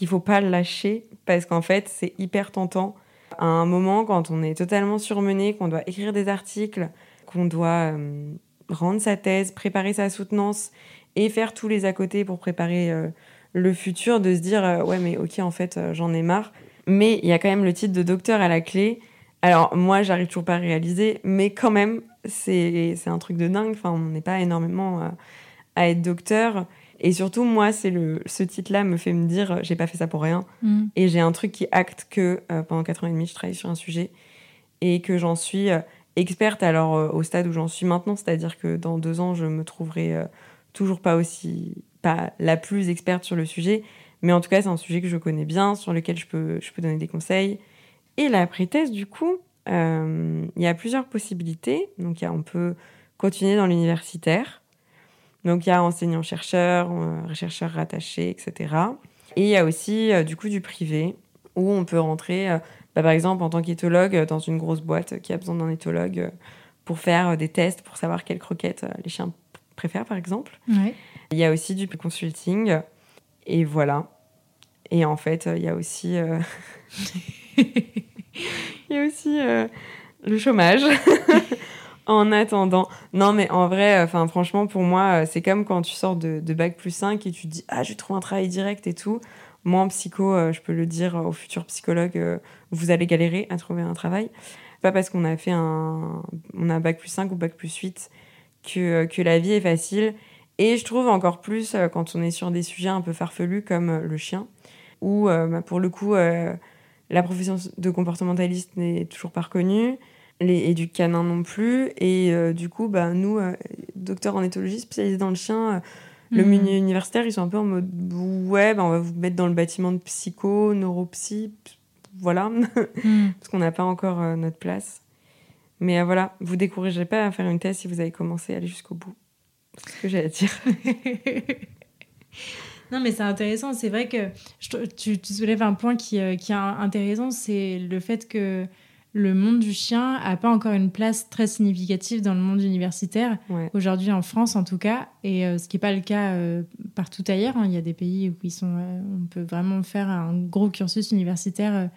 qu'il faut pas lâcher parce qu'en fait, c'est hyper tentant. À un moment, quand on est totalement surmené, qu'on doit écrire des articles, qu'on doit euh, rendre sa thèse, préparer sa soutenance et faire tous les à côté pour préparer euh, le futur, de se dire euh, ouais mais ok en fait j'en ai marre. Mais il y a quand même le titre de docteur à la clé. Alors moi j'arrive toujours pas à réaliser, mais quand même c'est un truc de dingue. Enfin on n'est pas énormément à être docteur. Et surtout, moi, c'est le, ce titre-là me fait me dire, j'ai pas fait ça pour rien. Mm. Et j'ai un truc qui acte que euh, pendant 4 ans et demi, je travaille sur un sujet et que j'en suis euh, experte alors euh, au stade où j'en suis maintenant. C'est-à-dire que dans deux ans, je me trouverai toujours pas aussi, pas la plus experte sur le sujet. Mais en tout cas, c'est un sujet que je connais bien, sur lequel je peux, je peux donner des conseils. Et la pré-thèse, du coup, il y a plusieurs possibilités. Donc, y a, on peut continuer dans l'universitaire donc il y a enseignants-chercheurs, euh, chercheurs rattachés, etc. Et il y a aussi euh, du coup du privé où on peut rentrer, euh, bah, par exemple en tant qu'éthologue dans une grosse boîte qui a besoin d'un éthologue pour faire des tests pour savoir quelles croquettes les chiens préfèrent par exemple. Il y a aussi du consulting et voilà. Et en fait, il y a aussi il y a aussi le chômage. en attendant. Non, mais en vrai, enfin, franchement, pour moi, euh, c'est comme quand tu sors de, bac plus 5 et tu te dis, ah, je trouve un travail direct et tout. Moi, en psycho, euh, je peux le dire aux futurs psychologues, euh, vous allez galérer à trouver un travail. Pas parce qu'on a fait un, on a un bac plus 5 ou bac plus 8 que, que la vie est facile. Et je trouve encore plus quand on est sur des sujets un peu farfelus comme le chien, où bah, pour le coup, la profession de comportementaliste n'est toujours pas reconnue les, et du canin non plus. Et euh, du coup, bah, nous, euh, docteurs en éthologie spécialisés dans le chien, euh, le mhm. milieu universitaire, ils sont un peu en mode ouais, bah, on va vous mettre dans le bâtiment de psycho, neuropsy, voilà, mhm. parce qu'on n'a pas encore notre place. Mais voilà, vous découragerez pas à faire une thèse si vous avez commencé à aller jusqu'au bout. C'est ce que j'ai à dire. Non, mais c'est intéressant. C'est vrai que tu, tu, soulèves un point qui, qui est intéressant, c'est le fait que le monde du chien a pas encore une place très significative dans le monde universitaire, aujourd'hui en France en tout cas, et ce qui n'est pas le cas partout ailleurs. Hein. Il y a des pays où ils sont, on peut vraiment faire un gros cursus universitaire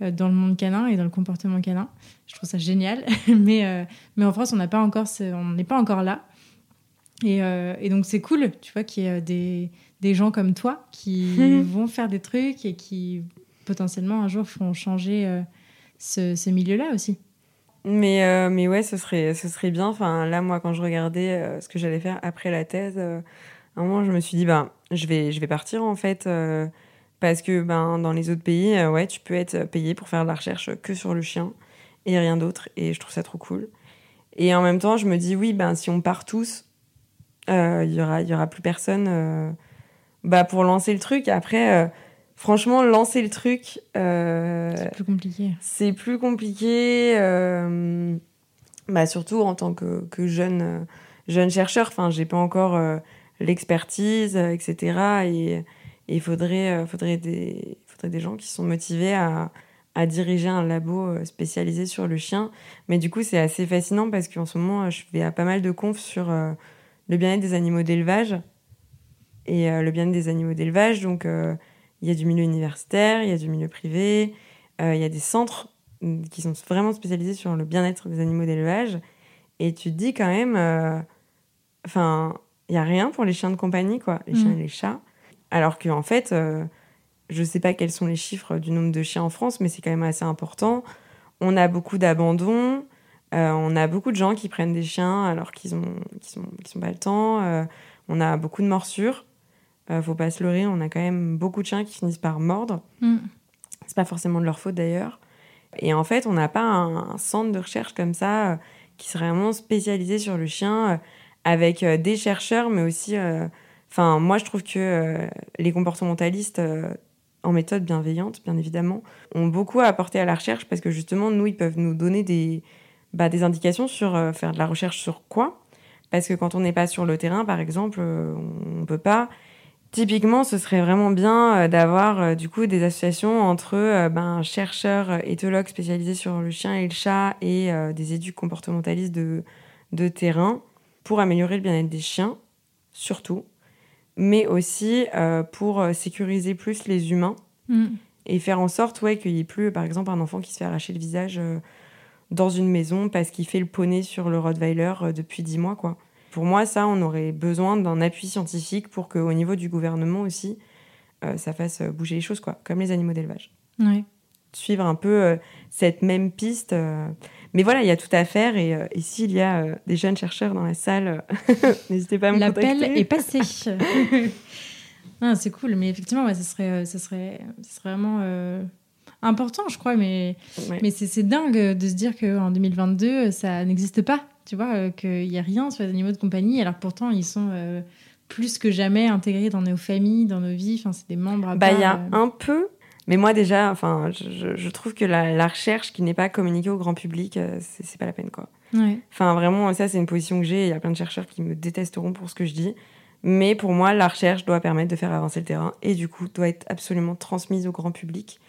dans le monde canin et dans le comportement canin. Je trouve ça génial, mais, mais en France, on n'a pas encore, on n'est pas encore là. Et, et donc c'est cool, tu vois, qu'il y ait des, des gens comme toi qui vont faire des trucs et qui potentiellement un jour feront changer euh, ce, milieu-là aussi. Mais, euh, mais ouais, ce serait, ce serait bien. Enfin, là, moi, quand je regardais euh, ce que j'allais faire après la thèse, à un moment, je me suis dit, ben, je, vais, je vais partir en fait. parce que ben, dans les autres pays, ouais, tu peux être payé pour faire de la recherche que sur le chien et rien d'autre. Et je trouve ça trop cool. Et en même temps, je me dis, oui, ben, si on part tous, il y aura, y aura plus personne bah, pour lancer le truc. Après, euh, franchement, lancer le truc. Euh, c'est plus compliqué. C'est plus compliqué. Euh, bah, surtout en tant que, que jeune, jeune chercheur. Enfin, j'ai pas encore l'expertise, etc. Et il faudrait, faudrait, des, faudrait des gens qui sont motivés à, à diriger un labo spécialisé sur le chien. Mais du coup, c'est assez fascinant parce qu'en ce moment, je fais pas mal de confs sur le bien-être des animaux d'élevage et euh, le bien-être des animaux d'élevage. Donc, euh, il y a du milieu universitaire, il y a du milieu privé, euh, il y a des centres mm, qui sont vraiment spécialisés sur le bien-être des animaux d'élevage. Et tu te dis quand même, enfin, il y a rien pour les chiens de compagnie, quoi, les chiens mm. et les chats. Alors qu'en en fait, je sais pas quels sont les chiffres du nombre de chiens en France, mais c'est quand même assez important. On a beaucoup d'abandon. on a beaucoup de gens qui prennent des chiens alors qu'ils ont, qui sont, qui sont pas le temps. on a beaucoup de morsures. Euh, faut pas se leurrer, on a quand même beaucoup de chiens qui finissent par mordre. Mm. C'est pas forcément de leur faute d'ailleurs. Et en fait, on n'a pas un, centre de recherche comme ça euh, qui serait vraiment spécialisé sur le chien, euh, avec des chercheurs, mais aussi. Enfin, moi, je trouve que les comportementalistes en méthode bienveillante, bien évidemment, ont beaucoup à apporter à la recherche parce que justement, nous, ils peuvent nous donner des, bah, des indications sur faire de la recherche sur quoi. Parce que quand on n'est pas sur le terrain, par exemple, on ne peut pas Typiquement, ce serait vraiment bien euh, d'avoir euh, du coup des associations entre euh, ben, chercheurs éthologues spécialisés sur le chien et le chat et des éduques comportementalistes de, de terrain pour améliorer le bien-être des chiens, surtout, mais aussi pour sécuriser plus les humains mm. et faire en sorte ouais, qu'il n'y ait plus, par exemple, un enfant qui se fait arracher le visage dans une maison parce qu'il fait le poney sur le Rottweiler depuis dix mois, quoi. Pour moi, ça, on aurait besoin d'un appui scientifique pour qu'au niveau du gouvernement aussi, euh, ça fasse bouger les choses, quoi, comme les animaux d'élevage. Suivre un peu euh, cette même piste. Euh. Mais voilà, il y a tout à faire. Et, et s'il y a des jeunes chercheurs dans la salle, n'hésitez pas à me contacter. L'appel est passé. c'est cool, mais effectivement, ouais, ça, serait, ça, serait, ça serait vraiment important, je crois. Mais, mais c'est dingue de se dire qu'en 2022, ça n'existe pas tu vois, euh, qu'il n'y a rien sur les animaux de compagnie, alors pourtant ils sont euh, plus que jamais intégrés dans nos familles, dans nos vies, enfin, c'est des membres à Bah, il y a euh. un peu, mais moi déjà, enfin, je, je trouve que la, la, recherche qui n'est pas communiquée au grand public, c'est pas la peine, quoi. Enfin, vraiment, ça, c'est une position que j'ai. Il y a plein de chercheurs qui me détesteront pour ce que je dis. Mais pour moi, la recherche doit permettre de faire avancer le terrain et du coup, doit être absolument transmise au grand public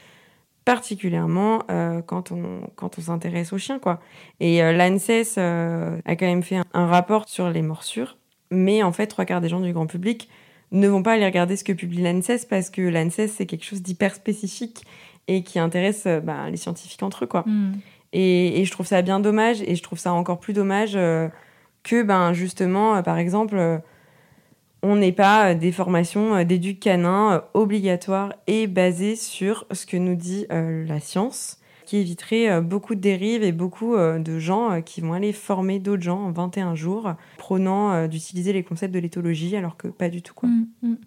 particulièrement euh, quand on, quand on s'intéresse aux chiens. Quoi. Et euh, l'ANSES euh, a quand même fait un, rapport sur les morsures, mais en fait, trois quarts des gens du grand public ne vont pas aller regarder ce que publie l'ANSES parce que l'ANSES, c'est quelque chose d'hyper spécifique et qui intéresse bah, les scientifiques entre eux. Quoi. Hmm. Et, et, je trouve ça bien dommage, et je trouve ça encore plus dommage que, ben, justement, par exemple on n'est pas euh, des formations euh, d'éduc canin euh, obligatoires et basées sur ce que nous dit la science, qui éviterait beaucoup de dérives et beaucoup de gens qui vont aller former d'autres gens en 21 jours, prônant d'utiliser les concepts de l'éthologie, alors que pas du tout. Quoi. Mm, mm.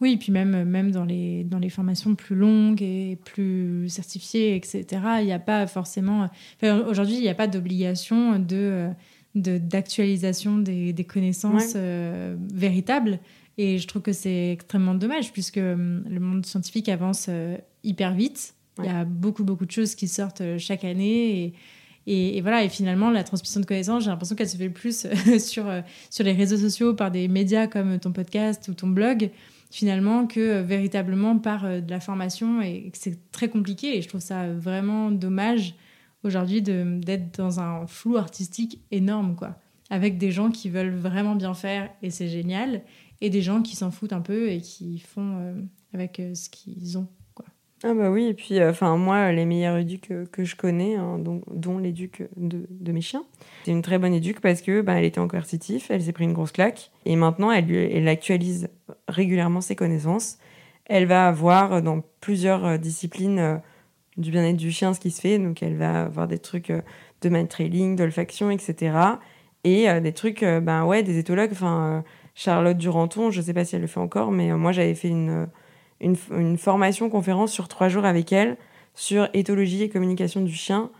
Oui, et puis même, même dans, les, dans les formations plus longues et plus certifiées, etc., il n'y a pas forcément... Aujourd'hui, il n'y a pas d'obligation de d'actualisation des, des, connaissances euh, véritables. Et je trouve que c'est extrêmement dommage puisque hum, le monde scientifique avance euh, hyper vite. Il y a beaucoup, beaucoup de choses qui sortent euh, chaque année. Et, et, voilà, et finalement, la transmission de connaissances, j'ai l'impression qu'elle se fait plus sur, sur les réseaux sociaux, par des médias comme ton podcast ou ton blog, finalement, que véritablement par de la formation. Et c'est très compliqué. Et je trouve ça vraiment dommage aujourd'hui d'être dans un flou artistique énorme, quoi. Avec des gens qui veulent vraiment bien faire et c'est génial, et des gens qui s'en foutent un peu et qui font euh, avec euh, ce qu'ils ont. Ah bah oui, et puis euh, enfin moi, les meilleurs éduques que, je connais, hein, dont, dont l'éduc de, mes chiens, c'est une très bonne éduque parce que bah, elle était en coercitif, elle s'est pris une grosse claque, et maintenant elle actualise régulièrement ses connaissances. Elle va avoir dans plusieurs disciplines du bien-être du chien ce qui se fait. Donc elle va avoir des trucs euh, de mind trailing, d'olfaction, etc. Et euh, des trucs, euh, ben ouais, des éthologues. Enfin, Charlotte Duranton, je sais pas si elle le fait encore, mais moi j'avais fait une, une, formation conférence sur trois jours avec elle sur éthologie et communication du chien.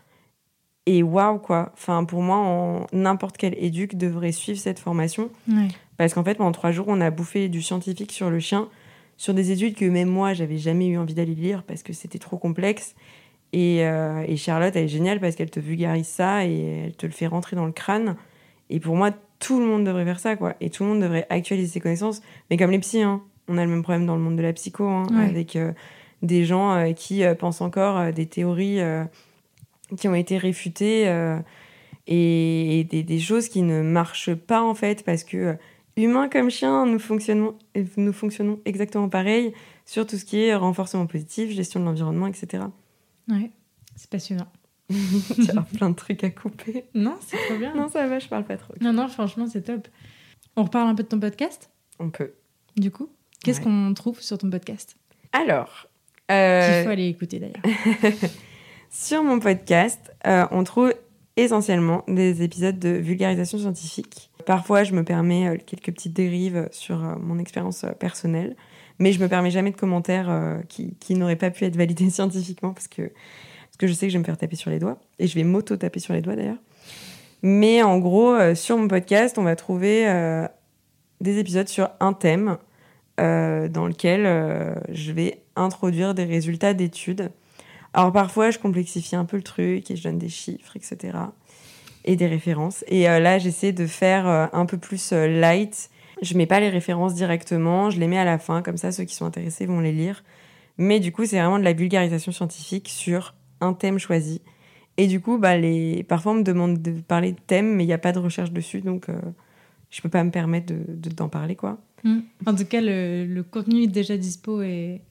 Et waouh, quoi. Enfin, pour moi, n'importe quel éduc devrait suivre cette formation. Parce qu'en fait, pendant trois jours, on a bouffé du scientifique sur le chien sur des études que même moi, j'avais jamais eu envie d'aller lire parce que c'était trop complexe. Et, euh, et, Charlotte, elle est géniale parce qu'elle te vulgarise ça et elle te le fait rentrer dans le crâne. Et pour moi, tout le monde devrait faire ça, quoi. Et tout le monde devrait actualiser ses connaissances. Mais comme les psys, hein, on a le même problème dans le monde de la psycho, hein, avec euh, des gens euh, qui pensent encore des théories qui ont été réfutées et, des, des, choses qui ne marchent pas, en fait, parce que humains comme chiens, nous fonctionnons, nous fonctionnons exactement pareil sur tout ce qui est renforcement positif, gestion de l'environnement, etc. Ouais, c'est passionnant. tu as plein de trucs à couper. Non, c'est trop bien. Non, ça va, je parle pas trop. Non, non, franchement, c'est top. On reparle un peu de ton podcast? On peut. Du coup, qu'est-ce qu'on trouve sur ton podcast? Alors. Euh... Il faut aller écouter d'ailleurs. sur mon podcast, euh, on trouve essentiellement des épisodes de vulgarisation scientifique Parfois, je me permets euh, quelques petites dérives sur euh, mon expérience euh, personnelle, mais je me permets jamais de commentaires qui, n'auraient pas pu être validés scientifiquement parce que, parce que je sais que je vais me faire taper sur les doigts et je vais m'auto-taper sur les doigts d'ailleurs. Mais en gros, sur mon podcast, on va trouver des épisodes sur un thème dans lequel je vais introduire des résultats d'études. Alors parfois, je complexifie un peu le truc et je donne des chiffres, etc et des références. Et euh, là, j'essaie de faire euh, un peu plus euh, light. Je mets pas les références directement, je les mets à la fin, comme ça ceux qui sont intéressés vont les lire. Mais du coup, c'est vraiment de la vulgarisation scientifique sur un thème choisi. Et du coup, bah, les... parfois on me demande de parler de thème, mais il n'y a pas de recherche dessus, donc je peux pas me permettre d'en de, d'en parler. quoi. Mmh. En tout cas, le, contenu est déjà dispo et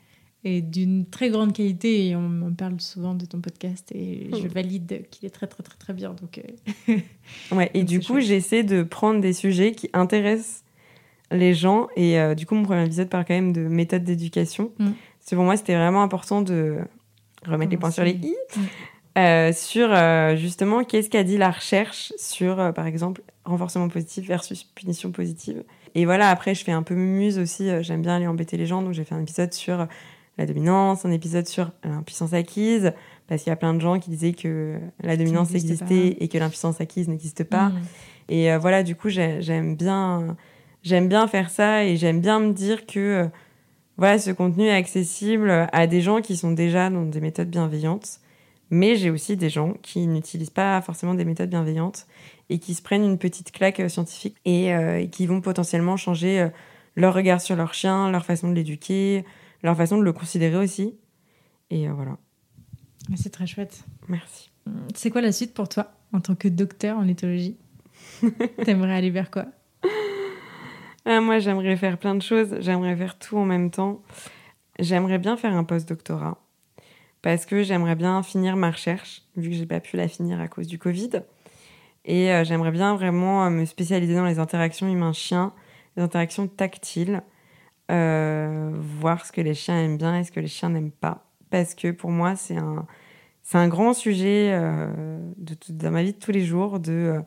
et d'une très grande qualité et on me parle souvent de ton podcast et je hmm. valide qu'il est très très très très bien donc euh, ouais et du coup j'essaie de prendre des sujets qui intéressent les gens et euh, du coup mon premier épisode parle quand même de méthode d'éducation mm. pour moi c'était vraiment important de remettre les points sur les i hmm. euh, sur justement qu'est-ce qu'a dit la recherche sur par exemple renforcement positif versus punition positive et voilà après je fais un peu muse aussi j'aime bien aller embêter les gens donc j'ai fait un épisode sur la dominance, un épisode sur l'impuissance acquise, parce qu'il y a plein de gens qui disaient que la dominance existait et que l'impuissance acquise n'existe pas. Mm. Et euh, voilà, du coup, j'aime bien, j'aime bien faire ça et j'aime bien me dire que euh, voilà, ce contenu est accessible à des gens qui sont déjà dans des méthodes bienveillantes. Mais j'ai aussi des gens qui n'utilisent pas forcément des méthodes bienveillantes et qui se prennent une petite claque euh, scientifique et, et qui vont potentiellement changer leur regard sur leur chien, leur façon de l'éduquer, leur façon de le considérer aussi. Et euh, voilà. C'est très chouette. Merci. C'est quoi la suite pour toi en tant que docteur en éthologie T'aimerais aller vers quoi? Ah, Moi, j'aimerais faire plein de choses. J'aimerais faire tout en même temps. J'aimerais bien faire un post-doctorat parce que j'aimerais bien finir ma recherche, vu que j'ai pas pu la finir à cause du Covid. Et euh, j'aimerais bien vraiment euh, me spécialiser dans les interactions humain-chien, les interactions tactiles, euh, voir ce que les chiens aiment bien et ce que les chiens n'aiment pas. Parce que pour moi, c'est un, c'est un grand sujet euh, de, dans ma vie de tous les jours de euh,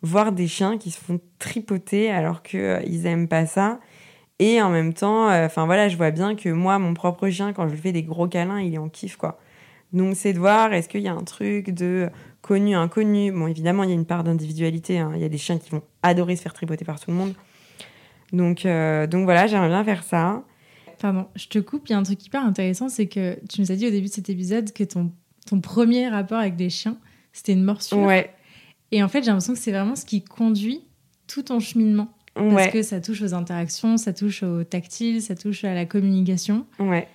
voir des chiens qui se font tripoter alors qu'ils ils aiment pas ça. Et en même temps, enfin voilà, je vois bien que moi, mon propre chien, quand je lui fais des gros câlins, il est en kiff, quoi. Donc c'est de voir, est-ce qu'il y a un truc de connu, inconnu? Bon, évidemment, il y a une part d'individualité. Hein. Il y a des chiens qui vont adorer se faire tripoter par tout le monde. Donc, euh, donc voilà, j'aimerais bien faire ça. Pardon, je te coupe. Il y a un truc hyper intéressant, c'est que tu nous as dit au début de cet épisode que ton, ton premier rapport avec des chiens, c'était une morsure. Ouais. Et en fait, j'ai l'impression que c'est vraiment ce qui conduit tout ton cheminement. Parce que ça touche aux interactions, ça touche au tactile, ça touche à la communication. Ouais.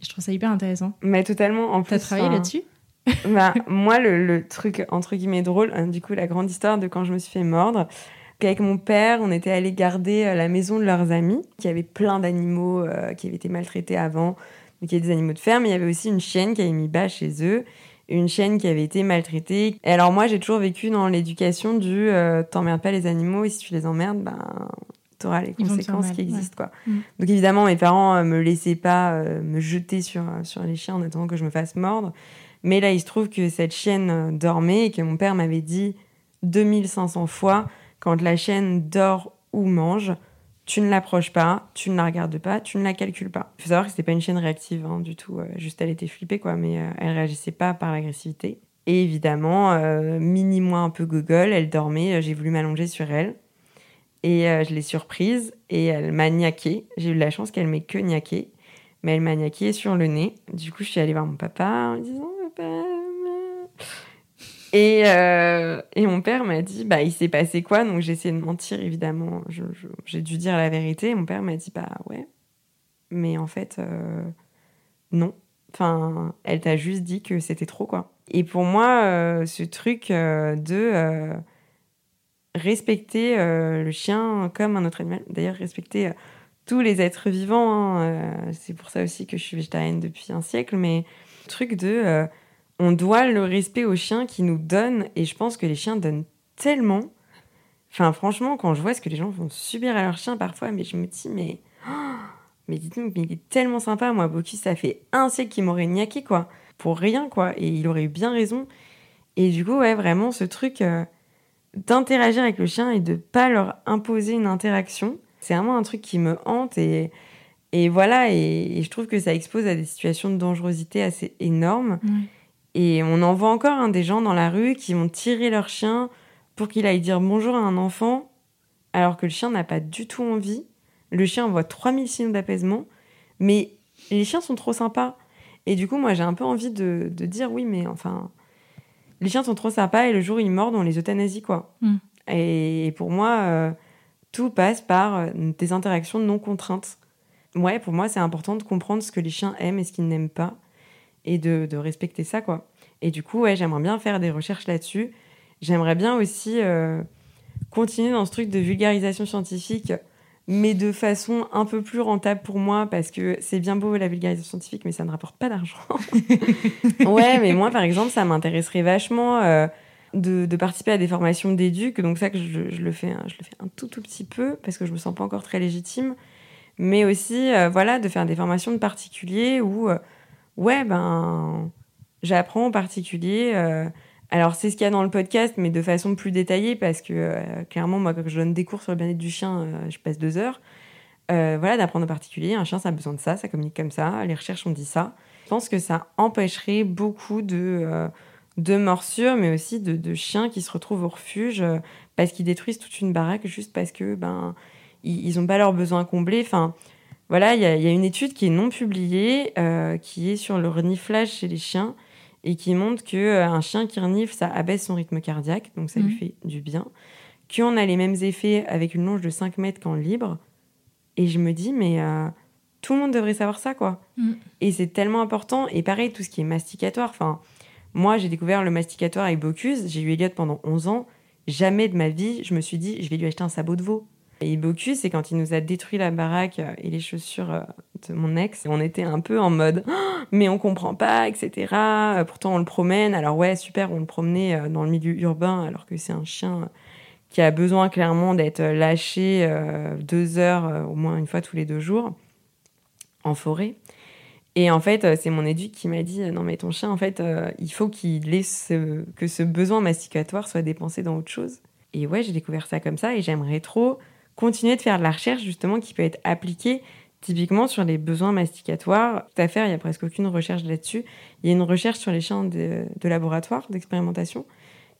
Je trouve ça hyper intéressant. Mais totalement. En plus, T'as travaillé là-dessus? bah, moi, le, le, truc, entre guillemets, drôle, hein, du coup, la grande histoire de quand je me suis fait mordre, qu'avec mon père, on était allé garder euh, la maison de leurs amis, qui avait plein d'animaux euh, qui avaient été maltraités avant, il y avait des animaux de ferme, mais il y avait aussi une chienne qui avait mis bas chez eux, une chienne qui avait été maltraitée. Et alors moi, j'ai toujours vécu dans l'éducation du euh, t'emmerdes pas les animaux, et si tu les emmerdes, ben t'auras les conséquences qui existent quoi. Mm. Donc évidemment, mes parents me laissaient pas me jeter sur sur les chiens en attendant que je me fasse mordre. Mais là, il se trouve que cette chienne dormait et que mon père m'avait dit 2500 fois quand la chienne dort ou mange, tu ne l'approches pas, tu ne la regardes pas, tu ne la calcules pas. Il faut savoir que c'était pas une chienne réactive hein, du tout, euh, juste elle était flippée quoi, mais euh, elle réagissait pas par l'agressivité. Et évidemment, euh, mini moi un peu gogol, elle dormait, j'ai voulu m'allonger sur elle. Et je l'ai surprise et elle m'a niaqué. J'ai eu la chance qu'elle m'ait que niaqué, mais elle m'a niaqué sur le nez. Du coup, je suis allée voir mon papa en disant Papa, et, euh, et mon père m'a dit, bah, il s'est passé quoi? Donc j'ai essayé de mentir, évidemment. J'ai dû dire la vérité. Mon père m'a dit, bah ouais. Mais en fait, euh, non. Enfin, elle t'a juste dit que c'était trop, quoi. Et pour moi, euh, ce truc de respecter le chien comme un autre animal, d'ailleurs, respecter tous les êtres vivants, hein, c'est pour ça aussi que je suis végétarienne depuis un siècle, mais truc de on doit le respect aux chiens qui nous donnent, et je pense que les chiens donnent tellement. Enfin, franchement, quand je vois ce que les gens font subir à leurs chiens parfois, mais je me dis, mais. Mais dites-nous, il est tellement sympa. Moi, Boki, ça fait un siècle qu'il m'aurait niaqué, quoi. Pour rien, quoi. Et il aurait eu bien raison. Et du coup, ouais, vraiment, ce truc euh, d'interagir avec le chien et de pas leur imposer une interaction, c'est vraiment un truc qui me hante. Et, et voilà, et, je trouve que ça expose à des situations de dangerosité assez énormes. Et on en voit encore hein, des gens dans la rue qui vont tirer leur chien pour qu'il aille dire bonjour à un enfant, alors que le chien n'a pas du tout envie. Le chien envoie 3000 signes d'apaisement, mais les chiens sont trop sympas. Et du coup, moi, j'ai un peu envie de, dire oui, mais enfin, les chiens sont trop sympas et le jour où ils mordent, on les euthanasie, quoi. Mm. Et pour moi, euh, tout passe par euh, des interactions non contraintes. Ouais, pour moi, c'est important de comprendre ce que les chiens aiment et ce qu'ils n'aiment pas et de, de, respecter ça, quoi. Et du coup, ouais, j'aimerais bien faire des recherches là-dessus. J'aimerais bien aussi euh, continuer dans ce truc de vulgarisation scientifique, mais de façon un peu plus rentable pour moi, parce que c'est bien beau la vulgarisation scientifique, mais ça ne rapporte pas d'argent. ouais, mais moi, par exemple, ça m'intéresserait vachement euh, de, de, participer à des formations d'éduc. Donc ça, que je, je, le fais, je le fais un tout, tout petit peu, parce que je me sens pas encore très légitime. Mais aussi, euh, voilà, de faire des formations de particuliers où ouais, ben, j'apprends en particulier. Euh, alors, c'est ce qu'il y a dans le podcast, mais de façon plus détaillée, parce que euh, clairement, moi, quand je donne des cours sur le bien-être du chien, euh, je passe deux heures. voilà, d'apprendre en particulier. Un chien, ça a besoin de ça, ça communique comme ça. Les recherches ont dit ça. Je pense que ça empêcherait beaucoup de, de morsures, mais aussi de, chiens qui se retrouvent au refuge parce qu'ils détruisent toute une baraque juste parce que ben ils n'ont pas leurs besoins comblés. Enfin, voilà, il y, a une étude qui est non publiée, euh, qui est sur le reniflage chez les chiens et qui montre que euh, un chien qui renifle, ça abaisse son rythme cardiaque, donc ça lui mhm. fait du bien. Qu'on a les mêmes effets avec une longe de 5 mètres qu'en libre. Et je me dis, mais euh, tout le monde devrait savoir ça, quoi. Mhm. Et c'est tellement important. Et pareil, tout ce qui est masticatoire. Enfin, moi, j'ai découvert le masticatoire avec Bocuse. J'ai eu Elliot pendant 11 ans. Jamais de ma vie, je me suis dit, je vais lui acheter un sabot de veau. Et Bocus, c'est quand il nous a détruit la baraque euh, et les chaussures euh, de mon ex. On était un peu en mode, oh, mais on comprend pas, etc. Euh, pourtant, on le promène. Alors ouais, super, on le promenait dans le milieu urbain, alors que c'est un chien qui a besoin clairement d'être lâché deux heures, au moins une fois tous les deux jours, en forêt. Et en fait, c'est mon éduc qui m'a dit non mais ton chien, en fait, il faut qu'il laisse que ce besoin masticatoire soit dépensé dans autre chose. Et ouais, j'ai découvert ça comme ça et j'aimerais trop continuer de faire de la recherche justement qui peut être appliquée typiquement sur les besoins masticatoires. Tout à fait, il n'y a presque aucune recherche là-dessus. Il y a une recherche sur les chiens de, laboratoire, d'expérimentation,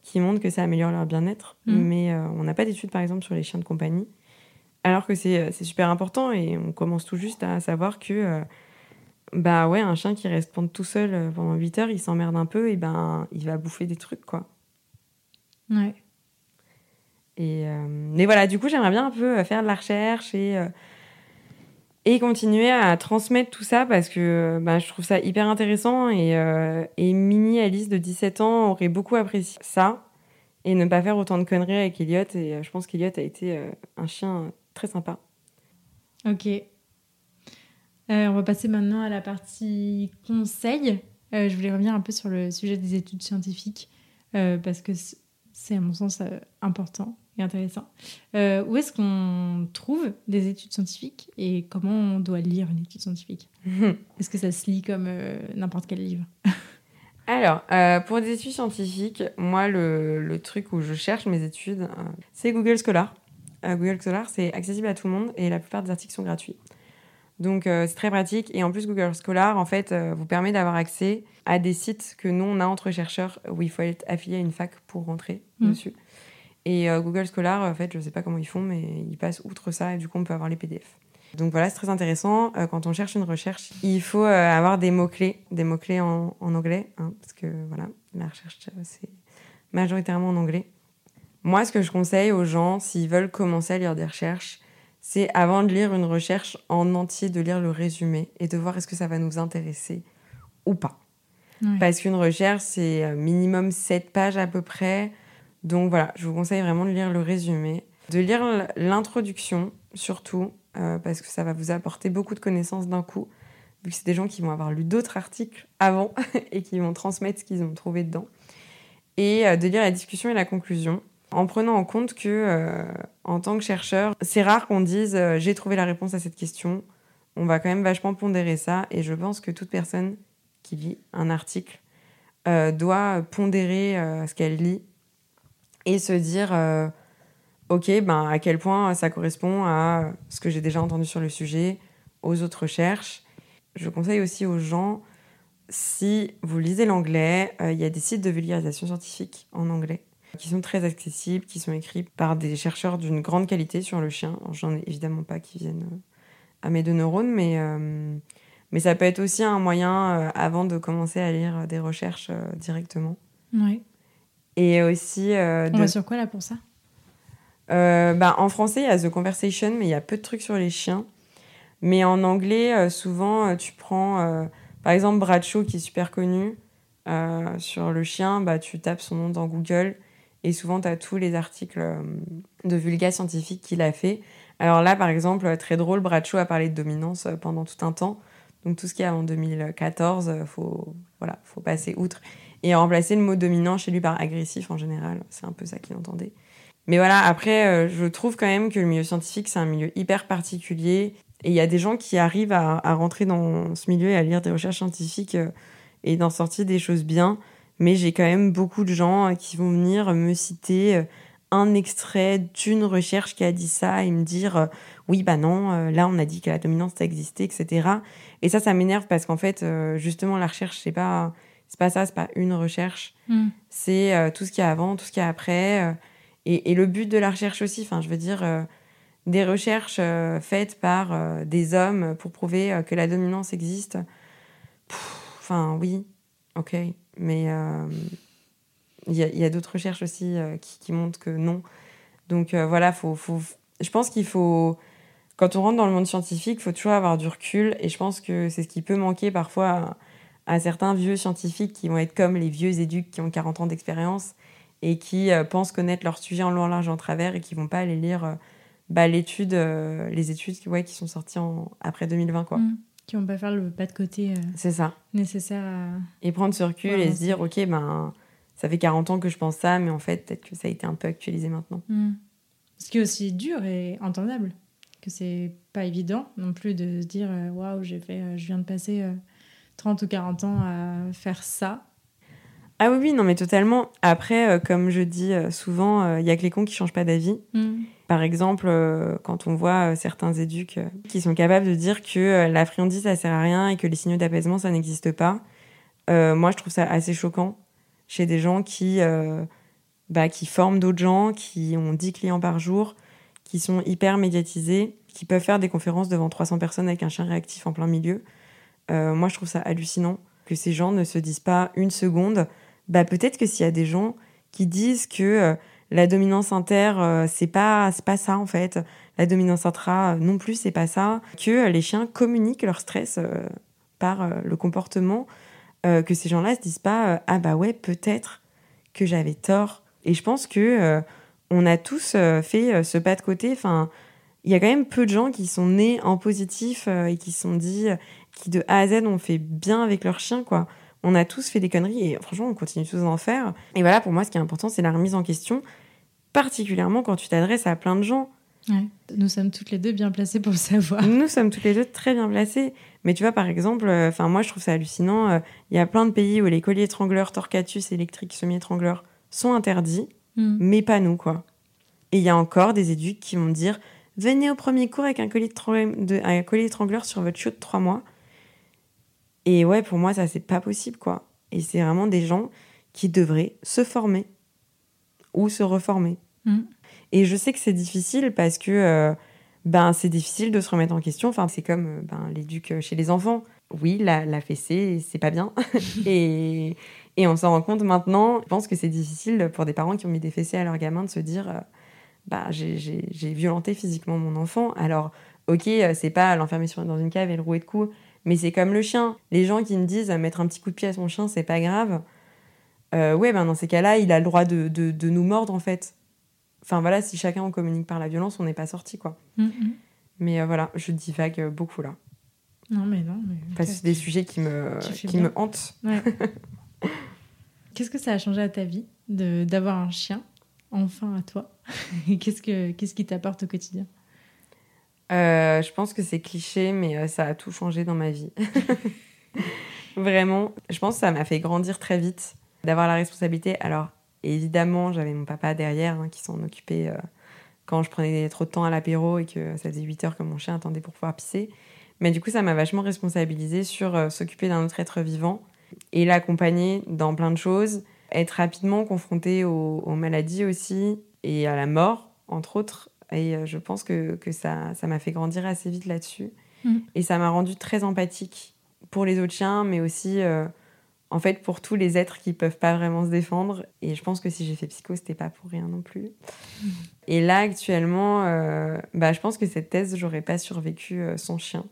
qui montre que ça améliore leur bien-être. Mmh. Mais euh, on n'a pas d'études, par exemple, sur les chiens de compagnie. Alors que c'est euh, super important et on commence tout juste à savoir que, euh, bah ouais, un chien qui reste tout seul pendant 8 heures, il s'emmerde un peu et ben il va bouffer des trucs, quoi. Ouais. Euh, mais voilà, du coup, j'aimerais bien un peu euh, faire de la recherche et, euh, et continuer à transmettre tout ça parce que bah, je trouve ça hyper intéressant et, euh, Mini Alice de 17 ans aurait beaucoup apprécié ça et ne pas faire autant de conneries avec Elliot et je pense qu'Elliot a été un chien très sympa. Ok. on va passer maintenant à la partie conseil. je voulais revenir un peu sur le sujet des études scientifiques parce que c'est à mon sens important intéressant. Euh, où est-ce qu'on trouve des études scientifiques et comment on doit lire une étude scientifique Est-ce que ça se lit comme euh, n'importe quel livre Alors, euh, pour des études scientifiques, moi, le, le, truc où je cherche mes études, c'est Google Scholar. Google Scholar, c'est accessible à tout le monde et la plupart des articles sont gratuits. Donc, c'est très pratique. Et en plus, Google Scholar, en fait, vous permet d'avoir accès à des sites que nous, on a entre chercheurs où il faut être affilié à une fac pour rentrer mmh. dessus. Et euh, Google Scholar, en fait, je ne sais pas comment ils font, mais ils passent outre ça et du coup, on peut avoir les PDF. Donc voilà, c'est très intéressant. Euh, quand on cherche une recherche, il faut euh, avoir des mots-clés, des mots-clés en, anglais, hein, parce que voilà, la recherche, c'est majoritairement en anglais. Moi, ce que je conseille aux gens, s'ils veulent commencer à lire des recherches, c'est avant de lire une recherche en entier, de lire le résumé et de voir est-ce que ça va nous intéresser ou pas. Parce qu'une recherche, c'est minimum 7 pages à peu près. Donc voilà, je vous conseille vraiment de lire le résumé, de lire l'introduction surtout, euh, parce que ça va vous apporter beaucoup de connaissances d'un coup, vu que c'est des gens qui vont avoir lu d'autres articles avant et qui vont transmettre ce qu'ils ont trouvé dedans. Et euh, de lire la discussion et la conclusion, en prenant en compte que, euh, en tant que chercheur, c'est rare qu'on dise j'ai trouvé la réponse à cette question. On va quand même vachement pondérer ça, et je pense que toute personne qui lit un article doit pondérer ce qu'elle lit et se dire euh, ok ben à quel point ça correspond à ce que j'ai déjà entendu sur le sujet aux autres recherches. Je conseille aussi aux gens si vous lisez l'anglais euh, il y a des sites de vulgarisation scientifique en anglais qui sont très accessibles qui sont écrits par des chercheurs d'une grande qualité sur le chien. J'en ai évidemment pas qui viennent euh, à mes deux neurones mais mais ça peut être aussi un moyen avant de commencer à lire des recherches directement. Oui et aussi. Euh, On va sur quoi là pour ça? Euh, bah, En français, il y a The Conversation, mais il y a peu de trucs sur les chiens. Mais en anglais, euh, souvent, tu prends. par exemple, Bradshaw, qui est super connu. sur le chien, bah, tu tapes son nom dans Google. Et souvent, tu as tous les articles de vulga scientifique qu'il a fait. Alors là, par exemple, très drôle, Bradshaw a parlé de dominance pendant tout un temps. Donc tout ce qui est avant 2014, faut voilà, faut passer outre et remplacer le mot dominant chez lui par agressif en général. C'est un peu ça qu'il entendait. Mais voilà, après, euh, je trouve quand même que le milieu scientifique, c'est un milieu hyper particulier. Et il y a des gens qui arrivent à, rentrer dans ce milieu et à lire des recherches scientifiques euh, et d'en sortir des choses bien. Mais j'ai quand même beaucoup de gens euh, qui vont venir me citer un extrait d'une recherche qui a dit ça et me dire oui, bah non, là on a dit que la dominance ça existait, etc. Et ça, ça m'énerve parce qu'en fait, justement, la recherche, c'est pas c'est pas ça, c'est pas une recherche. Hmm. C'est euh, tout ce qu'il y a avant, tout ce qu'il y a après. Euh, et, le but de la recherche aussi, enfin, je veux dire, euh, des recherches faites par des hommes pour prouver que la dominance existe. Enfin, oui, ok. Mais il y a, d'autres recherches aussi qui, montrent que non. Donc voilà, faut, faut, je pense qu'il faut quand on rentre dans le monde scientifique, il faut toujours avoir du recul. Et je pense que c'est ce qui peut manquer parfois à certains vieux scientifiques qui vont être comme les vieux éduques qui ont 40 ans d'expérience et qui euh, pensent connaître leur sujet en long, en large, en travers et qui vont pas aller lire euh, bah, l'étude, euh, les études ouais, qui sont sorties en, après 2020. Quoi. Mmh. Qui vont pas faire le pas de côté c'est ça. nécessaire à... Et prendre ce recul et se dire, ok, ben, ça fait 40 ans que je pense ça, mais en fait, peut-être que ça a été un peu actualisé maintenant. Mmh. Ce qui est aussi dur et entendable, que c'est pas évident non plus de se dire, waouh, j'ai fait, je viens de passer 30 ou 40 ans à faire ça. Ah oui, oui, non, mais totalement. Après, euh, comme je dis euh, souvent, il euh, y a que les cons qui changent pas d'avis. Mm. Par exemple, quand on voit certains éduques qui sont capables de dire que la friandise, ça sert à rien et que les signaux d'apaisement, ça n'existe pas, moi, je trouve ça assez choquant chez des gens qui, bah, qui forment d'autres gens, qui ont 10 clients par jour, qui sont hyper médiatisés, qui peuvent faire des conférences devant 300 personnes avec un chien réactif en plein milieu. Euh, moi, je trouve ça hallucinant que ces gens ne se disent pas une seconde. Bah, peut-être que s'il y a des gens qui disent que euh, la dominance inter, euh, c'est pas, pas ça en fait. la dominance intra non plus, c'est pas ça. Que les chiens communiquent leur stress par le comportement. que ces gens-là se disent pas ah bah ouais peut-être que j'avais tort. Et je pense que on a tous fait ce pas de côté. Enfin, il y a quand même peu de gens qui sont nés en positif et qui se sont dit qui de A à Z ont fait bien avec leur chien, quoi. On a tous fait des conneries et franchement, on continue tous d'en faire. Et voilà, pour moi, ce qui est important, c'est la remise en question, particulièrement quand tu t'adresses à plein de gens. Nous sommes toutes les deux bien placées pour le savoir. Nous sommes toutes les deux très bien placées. Mais tu vois, par exemple, euh, moi, je trouve ça hallucinant. Euh, il y a plein de pays où les colliers étrangleurs, torcatus électriques, semi-étrangleurs sont interdits, hmm. mais pas nous, quoi. Et il y a encore des éduques qui vont dire venez au premier cours avec un collier, de, un collier étrangleur sur votre chiot de trois mois. Et ouais, pour moi, ça, c'est pas possible, quoi. Et c'est vraiment des gens qui devraient se former ou se reformer. Mm. Et je sais que c'est difficile parce que euh, ben, c'est difficile de se remettre en question. Enfin, c'est comme euh, ben, l'éduc chez les enfants. Oui, la, la fessée, c'est pas bien. et, et, on s'en rend compte maintenant. Je pense que c'est difficile pour des parents qui ont mis des fessées à leur gamin de se dire euh, bah, j'ai violenté physiquement mon enfant. Alors, ok, c'est pas l'enfermer dans une cave et le rouer de coups mais c'est comme le chien. Les gens qui me disent mettre un petit coup de pied à son chien, c'est pas grave. Euh, ouais, ben dans ces cas-là, il a le droit de, de, nous mordre, en fait. Enfin voilà, si chacun on communique par la violence, on n'est pas sorti, quoi. Mm, mm. Mais euh, voilà, je divague beaucoup là. Non, mais non. Mais... Parce que c'est des sujets qui me, qui me hantent. Ouais. Qu'est-ce que ça a changé à ta vie d'avoir un chien, enfin à toi? Qu'est-ce qu'est-ce qui t'apporte au quotidien? Euh, je pense que c'est cliché, mais euh, ça a tout changé dans ma vie. Vraiment, je pense que ça m'a fait grandir très vite d'avoir la responsabilité. Alors, évidemment, j'avais mon papa derrière hein, qui s'en occupait euh, quand je prenais trop de temps à l'apéro et que ça faisait 8 heures que mon chien attendait pour pouvoir pisser. Mais du coup, ça m'a vachement responsabilisée sur s'occuper d'un autre être vivant et l'accompagner dans plein de choses, être rapidement confronté aux maladies aussi et à la mort, entre autres, et euh, je pense que, que ça m'a fait grandir assez vite là-dessus. Mm. Et ça m'a rendu très empathique pour les autres chiens, mais aussi euh, en fait pour tous les êtres qui peuvent pas vraiment se défendre. Et je pense que si j'ai fait psycho, c'était pas pour rien non plus. Mm. Et là, actuellement, euh, bah, je pense que cette thèse, j'aurais pas survécu sans chien.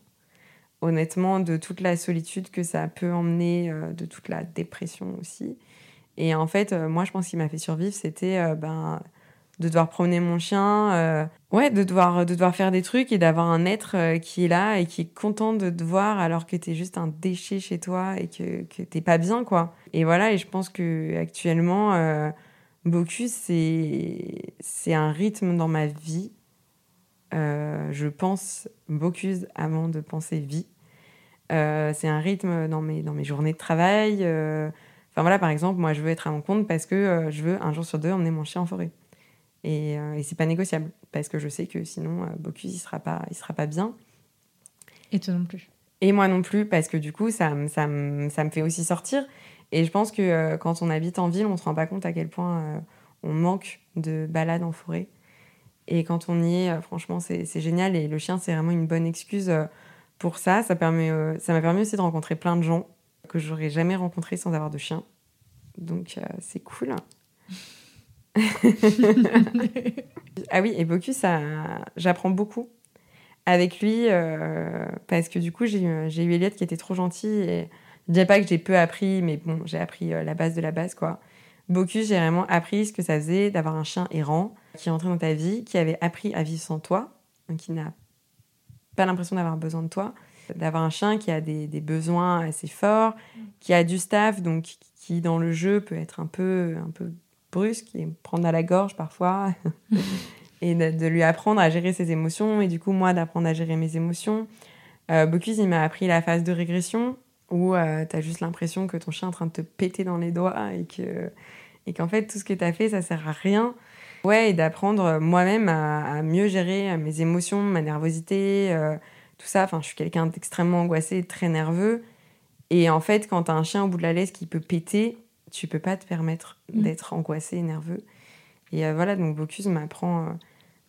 Honnêtement, de toute la solitude que ça peut emmener, de toute la dépression aussi. Et en fait, moi, je pense qu'il m'a fait survivre, c'était ben, de devoir promener mon chien, euh, ouais, de devoir, de devoir faire des trucs et d'avoir un être euh, qui est là et qui est content de te voir alors que t'es juste un déchet chez toi et que, que t'es pas bien, quoi. Et voilà, et je pense que actuellement, euh, c'est, c'est un rythme dans ma vie. je pense Bocuse avant de penser vie. c'est un rythme dans mes, dans mes journées de travail. Enfin voilà, par exemple, moi, je veux être à mon compte parce que je veux un jour sur deux emmener mon chien en forêt. Et, euh, et c'est pas négociable parce que je sais que sinon euh, Bocuse il sera pas il sera pas bien. Et toi non plus. Et moi non plus parce que du coup ça, ça, ça me fait aussi sortir. Et je pense que euh, quand on habite en ville, on se rend pas compte à quel point euh, on manque de balades en forêt. Et quand on y est, franchement, c'est génial. Et le chien, c'est vraiment une bonne excuse pour ça. Ça permet, ça m'a permis aussi de rencontrer plein de gens que j'aurais jamais rencontrés sans avoir de chien. Donc c'est cool. ah oui, et Bocuse, j'apprends beaucoup avec lui euh, parce que du coup, j'ai, eu Elliot qui était trop gentil et je dis pas que j'ai peu appris, mais bon, j'ai appris euh, la base de la base, quoi. Bocuse, j'ai vraiment appris ce que ça faisait d'avoir un chien errant qui est entré dans ta vie, qui avait appris à vivre sans toi, donc qui n'a pas l'impression d'avoir besoin de toi, d'avoir un chien qui a des, des, besoins assez forts, qui a du staff, donc qui dans le jeu peut être un peu, un peu brusque et prendre à la gorge parfois et de, lui apprendre à gérer ses émotions et du coup moi d'apprendre à gérer mes émotions. Euh, Bocuse il m'a appris la phase de régression où euh, tu as juste l'impression que ton chien est en train de te péter dans les doigts et que et qu'en fait tout ce que tu as fait ça sert à rien. Ouais, et d'apprendre moi-même à, mieux gérer mes émotions, ma nervosité, euh, tout ça. Enfin, je suis quelqu'un d'extrêmement angoissé, très nerveux. Et en fait, quand tu as un chien au bout de la laisse qui peut péter, tu peux pas te permettre mm. d'être angoissé et nerveux. Et euh, voilà, donc Bocuse m'apprend euh,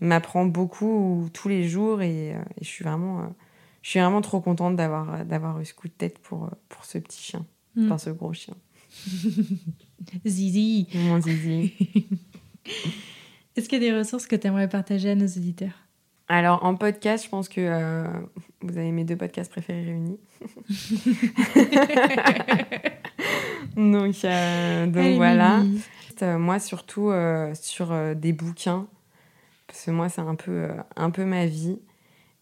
m'apprend beaucoup tous les jours et, euh, je suis vraiment je suis vraiment trop contente d'avoir d'avoir eu ce coup de tête pour pour ce petit chien, mm. enfin ce gros chien. zizi. Mon zizi. Est-ce qu'il y a des ressources que tu aimerais partager à nos auditeurs? Alors, en podcast, je pense que euh, vous avez mes deux podcasts préférés réunis. donc, euh, donc voilà. Euh, moi, surtout sur des bouquins, parce que moi, c'est un peu, un peu ma vie.